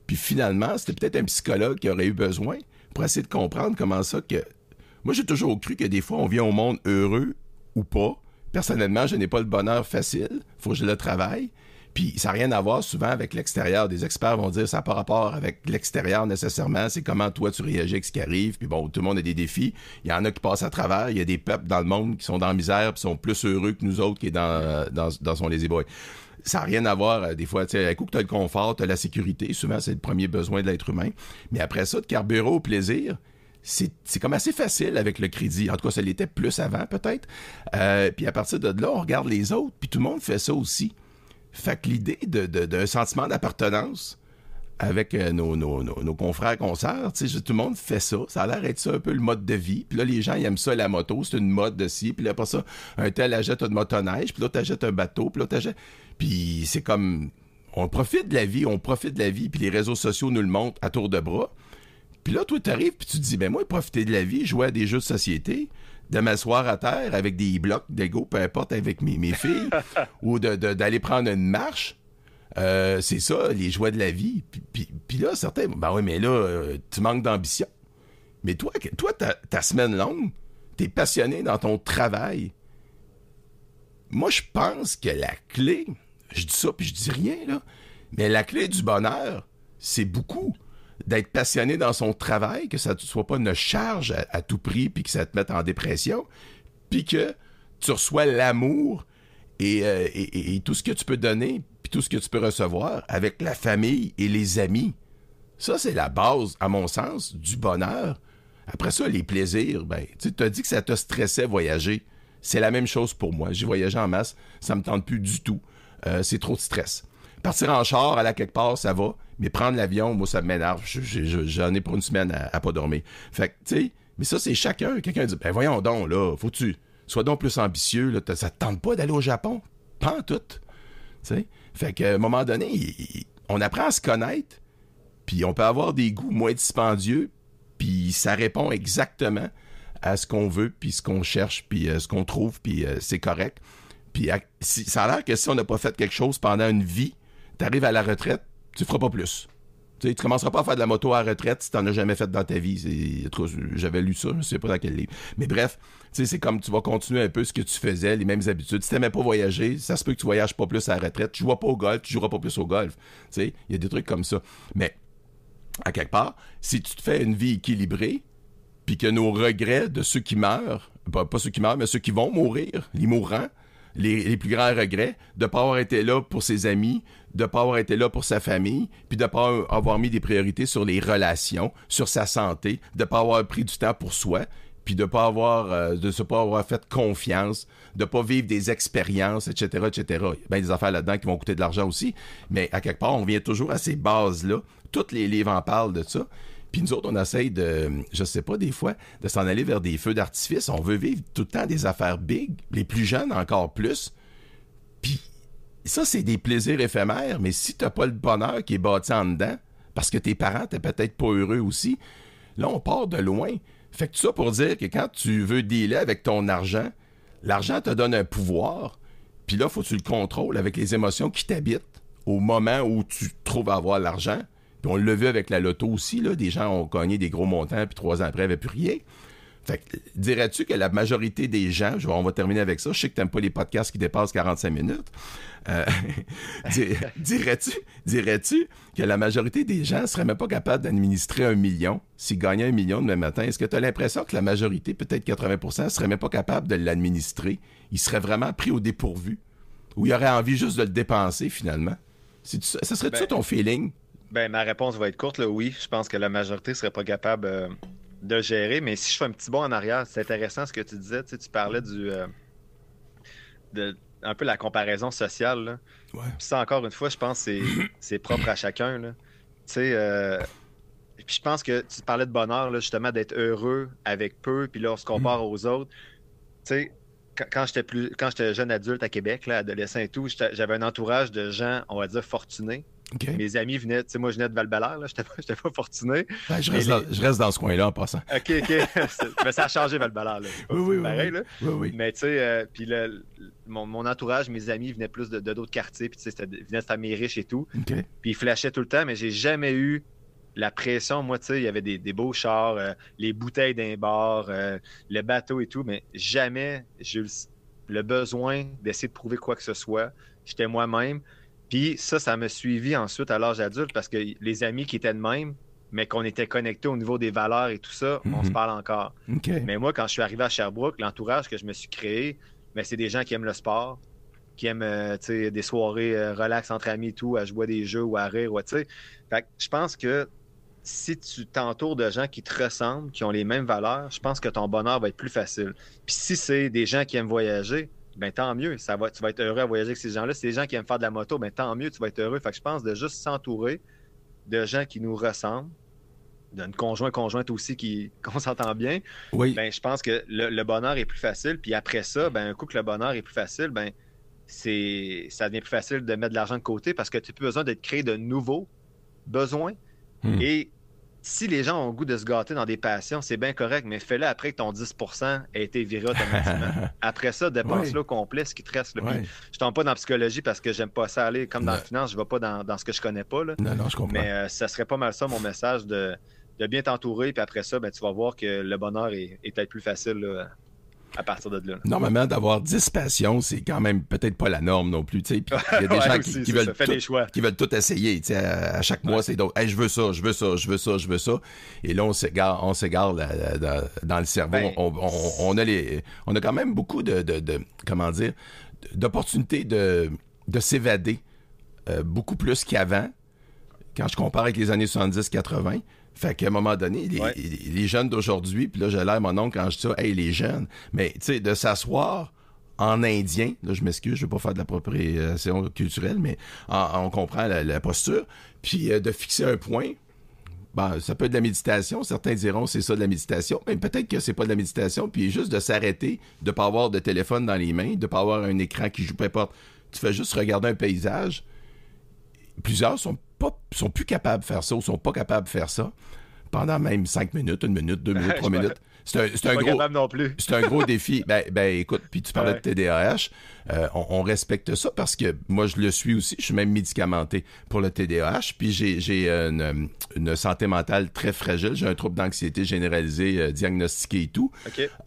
Puis finalement, c'était peut-être un psychologue qui aurait eu besoin pour essayer de comprendre comment ça que... Moi, j'ai toujours cru que des fois, on vient au monde heureux ou pas. Personnellement, je n'ai pas le bonheur facile. Faut que je le travaille. Puis ça n'a rien à voir souvent avec l'extérieur. Des experts vont dire ça n'a pas rapport avec l'extérieur nécessairement. C'est comment toi tu réagis avec ce qui arrive. Puis bon, tout le monde a des défis. Il y en a qui passent à travers. Il y a des peuples dans le monde qui sont dans la misère puis sont plus heureux que nous autres qui est dans, dans, dans son lazy boy. Ça n'a rien à voir, euh, des fois, tu sais, coup tu as le confort, tu as la sécurité, souvent c'est le premier besoin de l'être humain. Mais après ça, de carburer au plaisir, c'est comme assez facile avec le crédit. En tout cas, ça l'était plus avant, peut-être. Euh, puis à partir de là, on regarde les autres, puis tout le monde fait ça aussi. Fait que l'idée d'un de, sentiment d'appartenance avec euh, nos, nos, nos, confrères concerts, tout le monde fait ça. Ça a l'air d'être ça un peu le mode de vie. Puis là, les gens, aiment ça, la moto. C'est une mode de ci. Puis là, après ça, un tel achète une motoneige. Puis là, t'achètes un bateau. Puis là, t'achètes... Puis c'est comme... On profite de la vie, on profite de la vie. Puis les réseaux sociaux nous le montrent à tour de bras. Puis là, toi, t'arrives, puis tu te dis, ben moi, profiter de la vie, jouer à des jeux de société, de m'asseoir à terre avec des blocs d'ego, peu importe, avec mes, mes filles, ou de, d'aller prendre une marche. Euh, c'est ça, les joies de la vie. Puis, puis, là, certains, ben oui, mais là, euh, tu manques d'ambition. Mais toi, toi ta, ta semaine longue, t'es passionné dans ton travail. Moi, je pense que la clé, je dis ça puis je dis rien, là, mais la clé du bonheur, c'est beaucoup d'être passionné dans son travail, que ça ne soit pas une charge à, tout prix, puis que ça te mette en dépression, puis que tu reçois l'amour euh, et, tout ce que tu peux donner, puis tout ce que tu peux recevoir avec la famille et les amis. Ça, c'est la base, à mon sens, du bonheur. Après ça, les plaisirs, ben, tu as dit que ça te stressait voyager. C'est la même chose pour moi. J'ai voyagé en masse, ça me tente plus du tout. Euh, c'est trop de stress. Partir en char, aller à quelque part, ça va. Mais prendre l'avion, moi, ça m'énerve. J'en ai pour une semaine à, pas dormir. Fait tu sais, mais ça, c'est chacun. Quelqu'un dit, ben voyons donc, là, faut-tu, sois donc plus ambitieux, là, ça te tente pas d'aller au Japon? Pas en tout. Tu sais? Fait qu'à un moment donné, on apprend à se connaître, puis on peut avoir des goûts moins dispendieux, puis ça répond exactement à ce qu'on veut, puis ce qu'on cherche, puis euh, ce qu'on trouve, puis euh, c'est correct. Puis ça a l'air que si on n'a pas fait quelque chose pendant une vie, t'arrives à la retraite, tu feras pas plus. Tu tu commenceras pas à faire de la moto à retraite si t'en as jamais fait dans ta vie. J'avais lu ça, je sais pas dans quel livre. Mais bref, c'est comme tu vas continuer un peu ce que tu faisais, les mêmes habitudes. Si t'aimais pas voyager, ça se peut que tu voyages pas plus à la retraite. Tu joues pas au golf, tu joueras pas plus au golf. Il y a des trucs comme ça. Mais, à quelque part, si tu te fais une vie équilibrée, puis que nos regrets de ceux qui meurent, pas, pas ceux qui meurent, mais ceux qui vont mourir, les mourants, les, plus grands regrets, de pas avoir été là pour ses amis, de pas avoir été là pour sa famille, puis de pas avoir mis des priorités sur les relations, sur sa santé, de pas avoir pris du temps pour soi, puis de pas avoir euh, de se pas avoir fait confiance, de pas vivre des expériences, etc., etc. Il y a bien des affaires là-dedans qui vont coûter de l'argent aussi, mais à quelque part, on vient toujours à ces bases-là. Toutes les livres en parlent de ça. Puis nous autres, on essaye de, je sais pas, des fois, de s'en aller vers des feux d'artifice. On veut vivre tout le temps des affaires big, les plus jeunes encore plus. Puis ça, c'est des plaisirs éphémères, mais si t'as pas le bonheur qui est bâti en dedans, parce que tes parents t'es peut-être pas heureux aussi, là, on part de loin. Fait que tout ça pour dire que quand tu veux dealer avec ton argent, l'argent te donne un pouvoir, Puis là, faut que tu le contrôles avec les émotions qui t'habitent au moment où tu trouves avoir l'argent. Puis on l'a vu avec la loto aussi, là, des gens ont gagné des gros montants, puis trois ans après, n'avaient plus rien. Fait que, dirais-tu que la majorité des gens, je, on va terminer avec ça, je sais que t'aimes pas les podcasts qui dépassent 45 minutes, euh, dirais-tu, dirais-tu que la majorité des gens seraient même pas capables d'administrer un million s'ils gagnaient un million demain matin? Est-ce que tu as l'impression que la majorité, peut-être 80%, seraient même pas capables de l'administrer? Ils seraient vraiment pris au dépourvu? Ou ils auraient envie juste de le dépenser finalement? Ça? Serait-tu ça ton feeling? Ben, ma réponse va être courte, là, oui. Je pense que la majorité serait pas capable euh, de gérer. Mais si je fais un petit bond en arrière, c'est intéressant ce que tu disais. Tu, parlais du. Euh, de, un peu la comparaison sociale. Là. ça, encore une fois, je pense que c'est propre à chacun. Tu sais. Euh, puis je pense que tu parlais de bonheur, là, justement, d'être heureux avec peu, puis là, on se compare mm. aux autres. Tu sais, quand, j'étais plus quand j'étais jeune adulte à Québec, là, adolescent et tout, j'avais un entourage de gens, on va dire, fortunés. Mes amis venaient, tu sais, moi je venais de val là, j'étais pas, pas fortuné. Ben, je, reste dans, je, reste dans, ce coin-là en passant. OK, OK. mais ça a changé val là. Oui, oui, pareil, oui, là. oui, oui. Mais tu sais, euh, puis mon, mon, entourage, mes amis venaient plus de d'autres quartiers, puis tu sais, venaient de familles riches et tout. OK. Puis ils flashaient tout le temps, mais j'ai jamais eu la pression, moi, tu sais, il y avait des, beaux chars, euh, les bouteilles d'un bar, euh, le bateau et tout, mais jamais j'ai eu le besoin d'essayer de prouver quoi que ce soit. J'étais moi-même. Puis ça, ça m'a suivi ensuite à l'âge adulte parce que les amis qui étaient de même, mais qu'on était connectés au niveau des valeurs et tout ça, on se mhm. parle encore. Mais moi, quand je suis arrivé à Sherbrooke, l'entourage que je me suis créé, mais c'est des gens qui aiment le sport, qui aiment euh, des soirées euh, relax entre amis et tout, à jouer des jeux ou à rire. Ouais, fait que je pense que si tu t'entoures de gens qui te ressemblent, qui ont les mêmes valeurs, je pense que ton bonheur va être plus facile. Puis si c'est des gens qui aiment voyager, ben tant mieux. Ça va, tu vas être heureux à voyager avec ces gens-là. Si c'est des gens qui aiment faire de la moto, ben tant mieux, tu vas être heureux. Fait que je pense de juste s'entourer de gens qui nous ressemblent, d'une conjoint conjointe aussi qui qu'on s'entend bien. Oui. Ben je pense que le, bonheur est plus facile. Puis après ça, ben un coup que le bonheur est plus facile, ben c'est ça devient plus facile de mettre de l'argent de côté parce que tu n'as plus besoin de créer de nouveaux besoins. Hmm. Et si les gens ont le goût de se gâter dans des passions, c'est bien correct, mais fais-le après que ton 10% a été viré automatiquement. après ça, dépense-le au complet, ce qui te reste. Oui. Je tombe pas dans la psychologie parce que j'aime pas ça aller comme dans la finance, je vais pas dans, ce que je connais pas. Là. Non, non, je comprends. Mais euh, ça serait pas mal ça, mon message, de, bien t'entourer, puis après ça, ben, tu vas voir que le bonheur est, est peut-être plus facile à partir de là. Normalement, d'avoir 10 passions, c'est quand même peut-être pas la norme non plus. Il y a des gens qui, veulent tout, qui veulent tout essayer. À, à chaque mois, c'est donc hey, je veux ça, je veux ça, je veux ça, je veux ça. Et là, on s'égare, on s'égare dans le cerveau. Ben, on, on, a les, on a quand même beaucoup de, de, de comment dire, d'opportunités de, de s'évader euh, beaucoup plus qu'avant. Quand je compare avec les années 70-80, fait qu'à un moment donné, les, jeunes d'aujourd'hui, puis là, j'ai l'air mon oncle quand je dis ça, hey, les jeunes, mais tu sais, de s'asseoir en indien, là, je m'excuse, je vais pas faire de l'appropriation culturelle, mais on comprend la, posture, puis euh, de fixer un point, ben, ça peut être de la méditation. Certains diront c'est ça de la méditation, mais peut-être que c'est pas de la méditation. Puis juste de s'arrêter, de pas avoir de téléphone dans les mains, de pas avoir un écran qui joue, peu importe. Tu fais juste regarder un paysage. Plusieurs sont sont plus capables de faire ça ou sont pas capables de faire ça pendant même cinq minutes, une minute, deux minutes, trois minutes. C'est un, gros, c'est un gros défi. Ben, ben, écoute, puis tu parlais de TDAH, euh, on, respecte ça parce que moi je le suis aussi. Je suis même médicamenté pour le TDAH, puis j'ai une, une, santé mentale très fragile. J'ai un trouble d'anxiété généralisé euh, diagnostiqué et tout.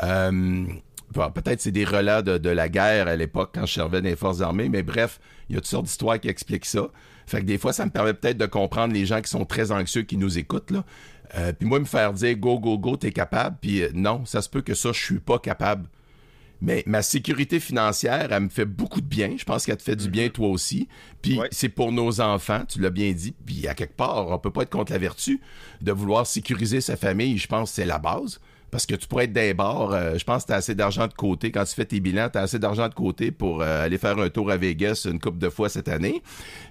Euh, peut-être c'est des relats de, de, la guerre à l'époque quand je servais dans les forces armées, mais bref, il y a toutes sortes d'histoires qui expliquent ça. Fait que des fois, ça me permet peut-être de comprendre les gens qui sont très anxieux, qui nous écoutent, là. Euh, puis moi, me faire dire go, go, go, t'es capable. Puis euh, non, ça se peut que ça, je suis pas capable. Mais ma sécurité financière, elle me fait beaucoup de bien. Je pense qu'elle te fait du bien, toi aussi. Puis c'est pour nos enfants, tu l'as bien dit. Puis à quelque part, on peut pas être contre la vertu de vouloir sécuriser sa famille. Je pense que c'est la base. Parce que tu pourrais être des euh, je pense que tu as assez d'argent de côté. Quand tu fais tes bilans, tu as assez d'argent de côté pour euh, aller faire un tour à Vegas une couple de fois cette année.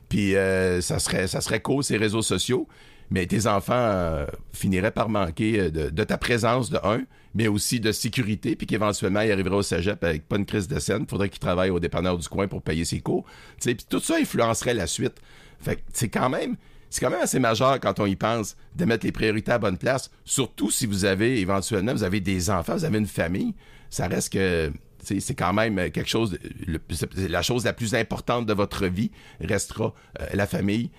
Puis euh, ça serait ça serait ces réseaux sociaux. Mais tes enfants finiraient par manquer de, ta présence de un, mais aussi de sécurité, puis qu'éventuellement ils arriveraient au cégep avec pas une crise de scène. Faudrait qu'ils travaillent au dépanneur du coin pour payer ses cours. Tout ça influencerait la suite. Fait que c'est quand même c'est quand même assez majeur quand on y pense de mettre les priorités à bonne place, surtout si vous avez éventuellement, vous avez des enfants, vous avez une famille. Ça reste que c'est quand même quelque chose, la chose la plus importante de votre vie restera la famille,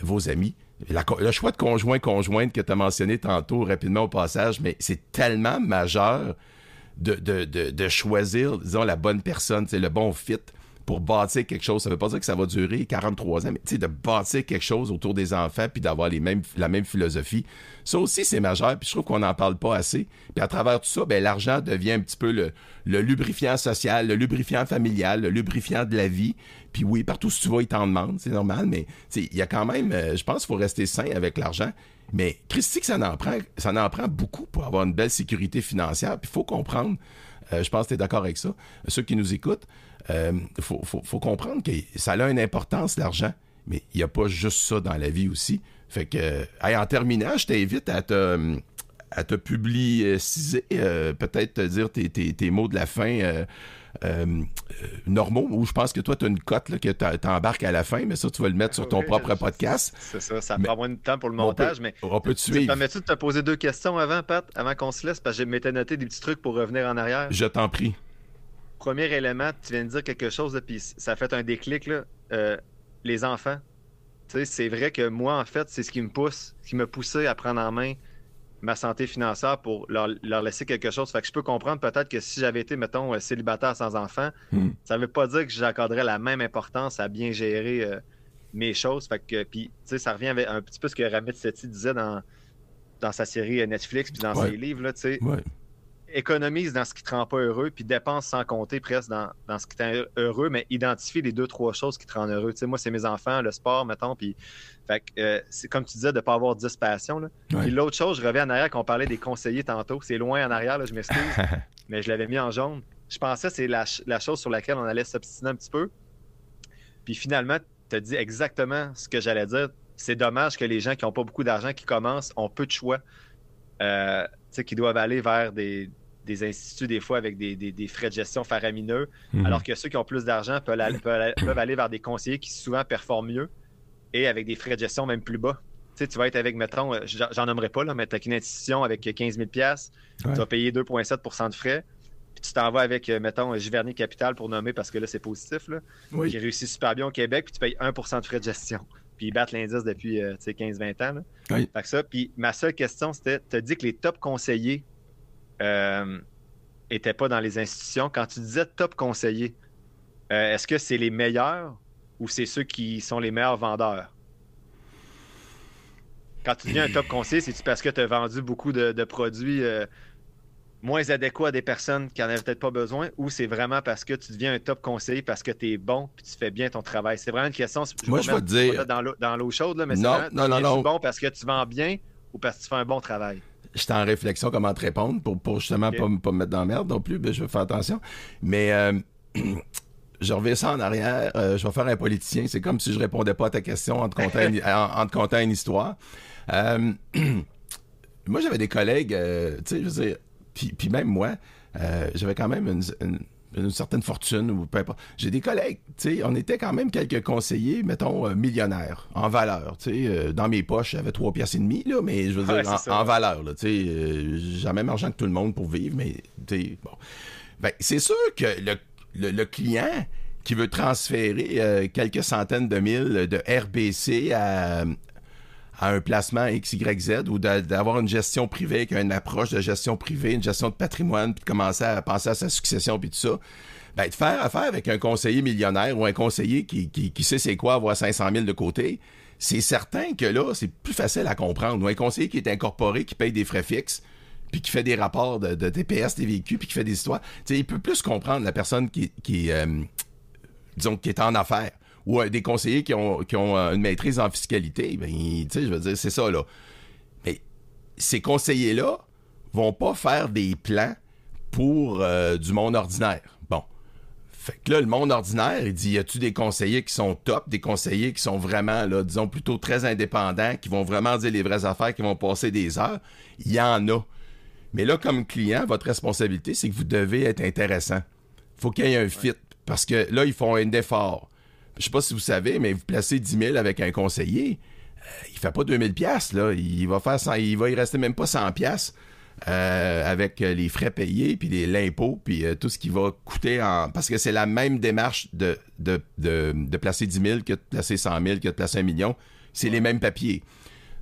vos amis. le choix de conjoint conjointe que tu as mentionné tantôt rapidement au passage, mais c'est tellement majeur de, de, de, de, choisir, disons, la bonne personne, c'est le bon fit pour bâtir quelque chose. Ça veut pas dire que ça va durer 43 ans, mais de bâtir quelque chose autour des enfants puis d'avoir les la même philosophie. Ça aussi, c'est majeur, puis je trouve qu'on n'en parle pas assez. Puis à travers tout ça, ben, l'argent devient un petit peu le, lubrifiant social, le lubrifiant familial, le lubrifiant de la vie. Puis oui, partout où tu vas, ils t'en demandent, c'est normal, mais il y a quand même, euh, je pense qu'il faut rester sain avec l'argent. Mais Christy, ça en prend, ça en prend beaucoup pour avoir une belle sécurité financière. Puis il faut comprendre, euh, je pense que tu es d'accord avec ça, ceux qui nous écoutent, euh, faut, faut, comprendre que ça a une importance, l'argent, mais il n'y a pas juste ça dans la vie aussi. Fait que, en terminant, je t'invite à te, à te publiciser, euh, peut-être te dire tes, tes, mots de la fin. Euh, normaux, où je pense que toi, tu as une cote là, que tu embarques à la fin, mais ça, tu vas le mettre sur ton propre podcast. C'est ça, ça prend moins de temps pour le montage, mais. On peut te suivre. Permets-tu de te poser deux questions avant, Pat, avant qu'on se laisse, parce que je m'étais noté des petits trucs pour revenir en arrière. Je t'en prie premier élément, tu viens de dire quelque chose, puis ça a fait un déclic, là, euh, les enfants. C'est vrai que moi, en fait, c'est ce qui me pousse, ce qui me poussait à prendre en main ma santé financière pour leur, laisser quelque chose. Fait que je peux comprendre peut-être que si j'avais été, mettons, célibataire sans enfant, hmm. ça ne veut pas dire que j'accorderais la même importance à bien gérer euh, mes choses. Fait que, puis, ça revient avec un petit peu ce que Ramit Sethi disait dans, dans sa série Netflix, puis dans ses livres, tu sais économise dans ce qui te rend pas heureux, puis dépense sans compter presque dans, ce qui te rend heureux, mais identifie les deux, trois choses qui te rendent heureux. Tu sais, moi, c'est mes enfants, le sport, mettons, puis fait euh, c'est comme tu disais, de ne pas avoir 10 passions. Là. Puis l'autre chose, je reviens en arrière quand on parlait des conseillers tantôt. C'est loin en arrière, là, je m'excuse, mais je l'avais mis en jaune. Je pensais que c'est la, chose sur laquelle on allait s'obstiner un petit peu. Puis finalement, tu as dit exactement ce que j'allais dire. C'est dommage que les gens qui n'ont pas beaucoup d'argent, qui commencent, ont peu de choix. Euh, qui doivent aller vers des, des instituts des fois avec des, frais de gestion faramineux, mhm. alors que ceux qui ont plus d'argent peuvent, aller vers des conseillers qui souvent performent mieux et avec des frais de gestion même plus bas. Tu, vas être avec, mettons, euh, j'en nommerai pas, là, mais tu as une institution avec 15 000 tu vas payer 2,7% de frais, puis tu t'en vas avec, euh, mettons, Giverny Capital pour nommer parce que là, c'est positif, là, qui réussit super bien au Québec, puis tu payes 1% de frais de gestion. Puis ils battent l'indice depuis 15-20 euh, ans. Fait que ça, puis ma seule question, c'était, tu as dit que les top conseillers euh, n'étaient pas dans les institutions. Quand tu disais top conseiller, euh, est-ce que c'est les meilleurs ou c'est ceux qui sont les meilleurs vendeurs? Quand tu deviens un top conseiller, c'est-tu parce que tu as vendu beaucoup de, produits euh, moins adéquats à des personnes qui n'en avaient peut-être pas besoin ou c'est vraiment parce que tu deviens un top conseiller parce que tu es bon et tu fais bien ton travail? C'est vraiment une question. Moi, je vais te dire. Dans l'eau chaude, là, mais non, c'est non, non, non. bon parce que tu vends bien ou parce que tu fais un bon travail? j'étais en réflexion comment te répondre pour, pour justement pas, pas me mettre dans la merde non plus, mais je vais faire attention. Mais euh, je reviens ça en arrière, euh, je vais faire un politicien. C'est comme si je répondais pas à ta question en te contant, une, en, te contant une histoire. Euh, moi, j'avais des collègues, tu sais, je veux dire, puis, puis même moi, j'avais quand même une une certaine fortune ou peu importe. J'ai des collègues, tu sais, on était quand même quelques conseillers, mettons, euh, millionnaires, en valeur, tu sais. Euh, dans mes poches, j'avais trois pièces et demie, là, mais je veux dire, en, valeur, là, tu sais. Euh, j'ai même argent que tout le monde pour vivre, mais, tu sais, bon. Ben, c'est sûr que le, le, client qui veut transférer quelques centaines de mille de RBC à, à un placement XYZ ou d'avoir une gestion privée, qui a une approche de gestion privée, une gestion de patrimoine, puis de commencer à penser à sa succession, puis tout ça, ben, de faire affaire avec un conseiller millionnaire ou un conseiller qui, qui, sait c'est quoi avoir 500 000 de côté, c'est certain que là, c'est plus facile à comprendre. Ou un conseiller qui est incorporé, qui paye des frais fixes, puis qui fait des rapports de, TPS véhicules, puis qui fait des histoires, il peut plus comprendre la personne qui, qui euh, disons, qui est en affaires ou euh, des conseillers qui ont, qui ont euh, une maîtrise en fiscalité, ben, tu sais, je veux dire, c'est ça, là. Mais ces conseillers-là vont pas faire des plans pour euh, du monde ordinaire. Bon. Fait que là, le monde ordinaire, il dit, y a-tu des conseillers qui sont top, des conseillers qui sont vraiment, là, disons, plutôt très indépendants, qui vont vraiment dire les vraies affaires, qui vont passer des heures? Il y en a. Mais là, comme client, votre responsabilité, c'est que vous devez être intéressant. Faut qu'il y ait un fit. Parce que là, ils font un effort je sais pas si vous savez, mais vous placez 10 000 avec un conseiller, euh, il fait pas 2000 pièces là, il va faire il va y rester même pas 100 pièces euh, avec les frais payés, puis l'impôt, puis tout ce qui va coûter en... Parce que c'est la même démarche de, de, de, placer 10 000 que de placer 100 000, que de placer un million. C'est les mêmes papiers.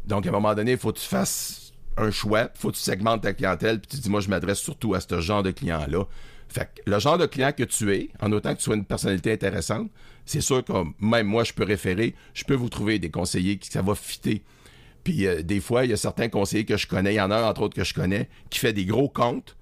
Donc, à un moment donné, il faut que tu fasses un choix, il faut que tu segmentes ta clientèle, puis tu dis, moi, je m'adresse surtout à ce genre de client-là. Fait que le genre de client que tu es, en autant que tu sois une personnalité intéressante, c'est sûr que même moi, je peux référer, je peux vous trouver des conseillers qui ça va fitter. Puis euh, des fois, il y a certains conseillers que je connais, il y en a un entre autres que je connais, qui fait des gros comptes,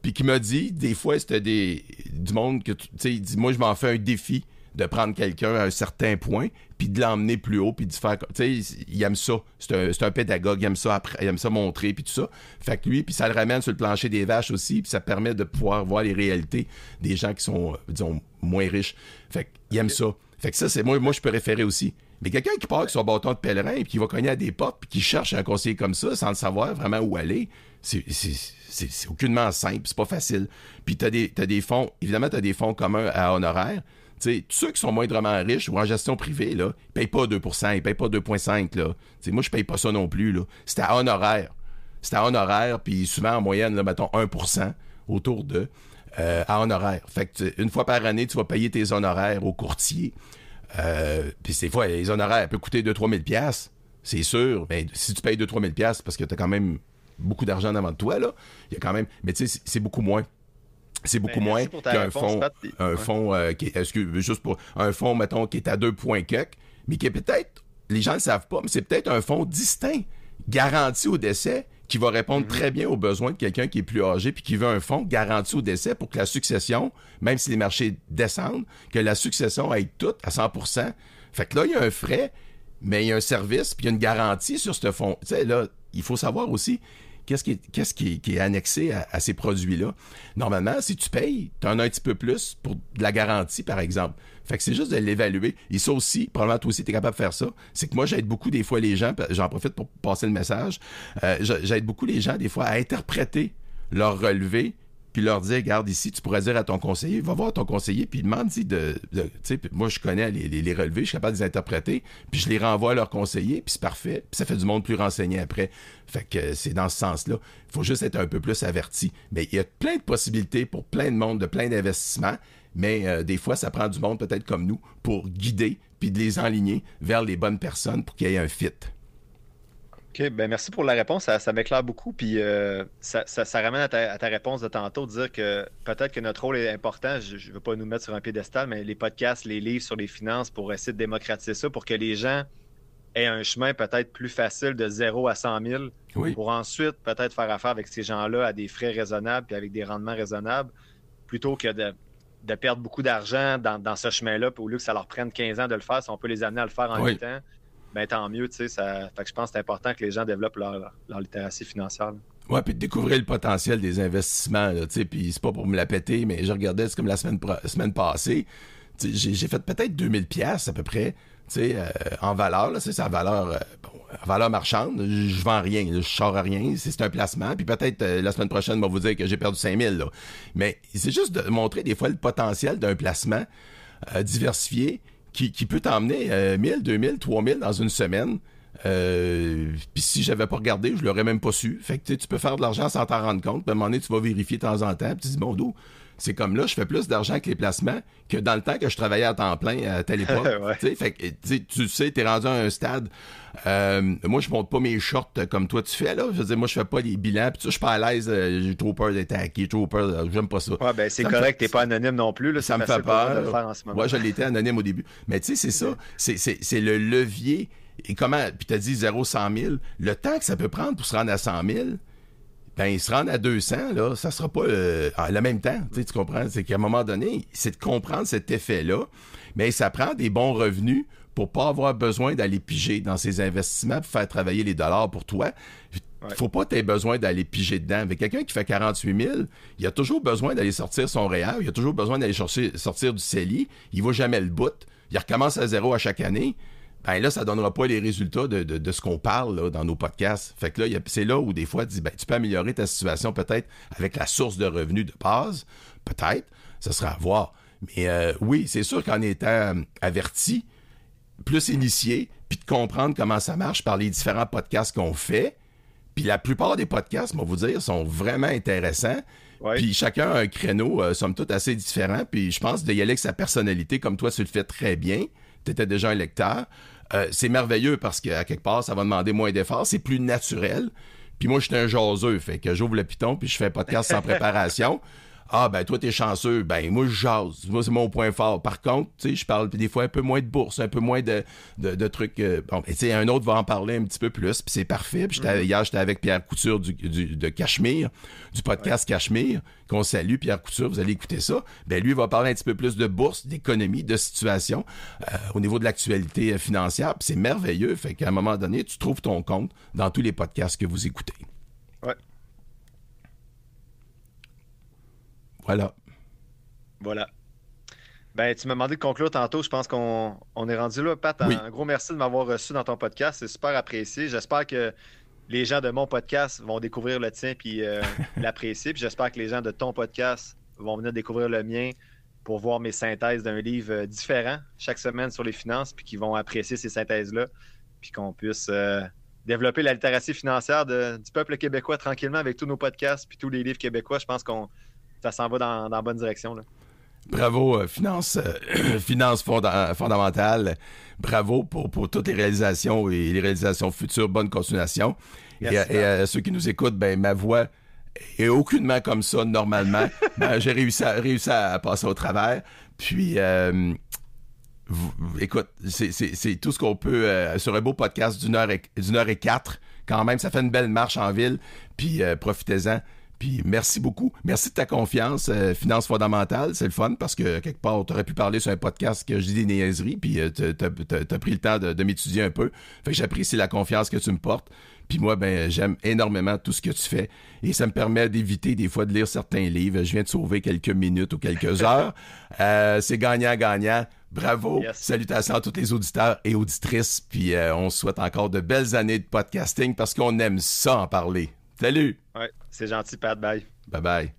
puis qui me dit, des fois, c'était des du monde que tu sais, il dit, moi, je m'en fais un défi de prendre quelqu'un à un certain point, puis de l'emmener plus haut, puis de faire... Tu sais, il aime ça. C'est un, pédagogue, il aime ça après, il aime ça montrer, puis tout ça. Fait que lui, puis ça le ramène sur le plancher des vaches aussi, puis ça permet de pouvoir voir les réalités des gens qui sont, disons, moins riches. Fait qu'il aime ça. Fait que ça, c'est moi, moi, je peux référer aussi. Mais quelqu'un qui part avec son bâton de pèlerin et qui va cogner à des portes puis qui cherche un conseiller comme ça sans le savoir vraiment où aller, c'est aucunement simple, c'est pas facile. Puis t'as des, as des fonds, évidemment, t'as des fonds communs à honoraires, tous ceux qui sont moindrement riches ou en gestion privée, là, ils payent pas 2% ils payent pas 2,5 là. moi, je paye pas ça non plus. C'est à honoraire. C'est à honoraire, puis souvent en moyenne, là, mettons 1% autour de euh, à honoraire. Fait que une fois par année, tu vas payer tes honoraires au courtier. Euh, puis des fois, les honoraires peuvent coûter 2-3 000 pièces c'est sûr. Mais si tu payes 2-3 000 pièces parce que tu as quand même beaucoup d'argent avant de toi, là, il y a quand même... Mais tu sais, c'est beaucoup moins. C'est beaucoup ben, moins qu'un fonds, un fonds euh, qui est, juste pour un fonds, mettons, qui est à deux points mais qui est peut-être, les gens ne savent pas, mais c'est peut-être un fonds distinct, garanti au décès, qui va répondre mhm. très bien aux besoins de quelqu'un qui est plus âgé puis qui veut un fonds garanti au décès pour que la succession, même si les marchés descendent, que la succession aille toute à 100%. Fait que là, il y a un frais, mais il y a un service puis il y a une garantie sur ce fonds. Tu sais, là, il faut savoir aussi, qu'est-ce qui est, annexé à, ces produits-là? Normalement, si tu payes, tu en as un petit peu plus pour de la garantie, par exemple. Fait que c'est juste de l'évaluer. Et ça aussi, probablement toi aussi, tu es capable de faire ça. C'est que moi, j'aide beaucoup des fois les gens, j'en profite pour passer le message, euh, j'aide beaucoup les gens des fois à interpréter leur relevé puis leur dire, regarde ici, tu pourrais dire à ton conseiller, va voir ton conseiller, puis demande si de, sais, moi je connais les, les, relevés, je suis capable de les interpréter, puis je les renvoie à leur conseiller, puis c'est parfait, puis ça fait du monde plus renseigné après. Fait que c'est dans ce sens-là. Il faut juste être un peu plus averti. Mais il y a plein de possibilités pour plein de monde, de plein d'investissements, mais euh, des fois, ça prend du monde peut-être comme nous pour guider, puis de les enligner vers les bonnes personnes pour qu'il y ait un fit. OK, ben merci pour la réponse. Ça, m'éclaire beaucoup. Puis euh, ça, ramène à ta, réponse de tantôt, de dire que peut-être que notre rôle est important. Je ne veux pas nous mettre sur un piédestal, mais les podcasts, les livres sur les finances pour essayer de démocratiser ça, pour que les gens aient un chemin peut-être plus facile de 0 à 100 000, pour ensuite peut-être faire affaire avec ces gens-là à des frais raisonnables puis avec des rendements raisonnables, plutôt que de, perdre beaucoup d'argent dans, ce chemin-là, au lieu que ça leur prenne 15 ans de le faire, si on peut les amener à le faire en oui. 8 ans ben tant mieux, tu sais. Ça... Fait que je pense que c'est important que les gens développent leur, leur littératie financière. Ouais, puis de découvrir le potentiel des investissements, tu sais, puis c'est pas pour me la péter, mais je regardais, c'est comme la semaine, semaine passée, j'ai fait peut-être 2000 pièces à peu près, tu sais, euh, en valeur, là, c'est sa valeur, euh, bon, valeur marchande, je vends rien, je sors rien, c'est un placement, puis peut-être euh, la semaine prochaine, on va vous dire que j'ai perdu 5000, là. Mais c'est juste de montrer des fois le potentiel d'un placement diversifié, qui, peut t'emmener euh, 1000, 2000, 3000 dans une semaine. Euh, puis si j'avais pas regardé, je l'aurais même pas su. Fait que tu peux faire de l'argent sans t'en rendre compte. Puis à un moment donné, tu vas vérifier de temps en temps. Puis tu dis, bon, d'où? C'est comme là, je fais plus d'argent que les placements que dans le temps que je travaillais à temps plein à telle époque. Fait que tu sais, t'es rendu à un stade. Euh, moi, je monte pas mes shorts comme toi tu fais là. Je veux dire, moi, je fais pas les bilans. Puis je suis pas à l'aise. Euh, j'ai trop peur d'être hacké, trop peur. Euh, j'aime pas ça. Ouais, ben c'est correct. T'es pas anonyme non plus. Là, ça me fait peur. De faire en ce moment. Ouais, je l'étais anonyme au début. Mais tu sais, c'est ça. C'est le levier. Et comment, puis t'as dit 0 100 000. Le temps que ça peut prendre pour se rendre à 100 000, ben ils se rendent à 200 là, ça sera pas euh, le même temps, tu, comprends, c'est qu'à un moment donné, c'est de comprendre cet effet-là, mais ça prend des bons revenus pour pas avoir besoin d'aller piger dans ces investissements pour faire travailler les dollars pour toi. Il faut pas que tu besoin d'aller piger dedans. Avec quelqu'un qui fait 48 000, il a toujours besoin d'aller sortir son réel, il a toujours besoin d'aller sortir du CELI, il va jamais le bout, il recommence à zéro à chaque année ben là, ça donnera pas les résultats de, de, ce qu'on parle là, dans nos podcasts. Fait que là, c'est là où des fois, tu dis, ben, tu peux améliorer ta situation peut-être avec la source de revenus de base. Peut-être. Ça sera à voir. Mais euh, oui, c'est sûr qu'en étant euh, averti, plus initié, puis de comprendre comment ça marche par les différents podcasts qu'on fait, Puis la plupart des podcasts, on va vous dire, sont vraiment intéressants. Puis chacun a un créneau, euh, somme toute, assez différent. Puis je pense de y aller avec sa personnalité, comme toi, tu le fais très bien. Tu étais déjà un lecteur. Euh, c'est merveilleux parce qu'à quelque part, ça va demander moins d'efforts. C'est plus naturel. Puis moi, je suis un jaseux, fait que j'ouvre le piton puis je fais un podcast sans préparation. Ah, ben, toi, t'es chanceux. Ben, moi, je jase. Moi, c'est mon point fort. Par contre, tu sais, je parle des fois un peu moins de bourse, un peu moins de, de, trucs. Euh, bon, tu sais, un autre va en parler un petit peu plus, puis c'est parfait. Puis mm-hmm. hier, j'étais avec Pierre Couture du, de Cachemire, du podcast Cachemire, qu'on salue. Pierre Couture, vous allez écouter ça. Ben, lui, il va parler un petit peu plus de bourse, d'économie, de situation, euh, au niveau de l'actualité euh, financière. Puis c'est merveilleux. Fait qu'à un moment donné, tu trouves ton compte dans tous les podcasts que vous écoutez. Ouais. Voilà. Voilà. Ben, tu m'as demandé de conclure tantôt. Je pense qu'on est rendu là. Pat, un gros merci de m'avoir reçu dans ton podcast. C'est super apprécié. J'espère que les gens de mon podcast vont découvrir le tien puis euh, l'apprécier. Puis j'espère que les gens de ton podcast vont venir découvrir le mien pour voir mes synthèses d'un livre euh, différent chaque semaine sur les finances, puis qu'ils vont apprécier ces synthèses-là, puis qu'on puisse euh, développer la littératie financière du peuple québécois tranquillement avec tous nos podcasts puis tous les livres québécois. Je pense qu'on ça s'en va dans, la bonne direction. Bravo, euh, finance, euh, finance fondamentale. Bravo pour, pour toutes les réalisations et les réalisations futures. Bonne continuation. et, à ceux qui nous écoutent, ben ma voix est aucunement comme ça normalement. ben, j'ai réussi à, réussi à passer au travers. Puis, euh, écoute, c'est tout ce qu'on peut sur un beau podcast d'une heure, et, heure et quatre. Quand même, ça fait une belle marche en ville. Puis, profitez-en. Puis merci beaucoup. Merci de ta confiance. Euh, finance fondamentale, c'est le fun parce que quelque part, tu aurais pu parler sur un podcast que je dis des niaiseries, puis euh, tu as, pris le temps de, m'étudier un peu. Fait que j'apprécie la confiance que tu me portes. Puis moi, ben j'aime énormément tout ce que tu fais. Et ça me permet d'éviter des fois de lire certains livres. Je viens de sauver quelques minutes ou quelques heures. Euh, c'est gagnant-gagnant. Bravo. Salutations à tous les auditeurs et auditrices. Puis on souhaite encore de belles années de podcasting parce qu'on aime ça en parler. Salut! Ouais, c'est gentil, Pat. Bye. Bye bye.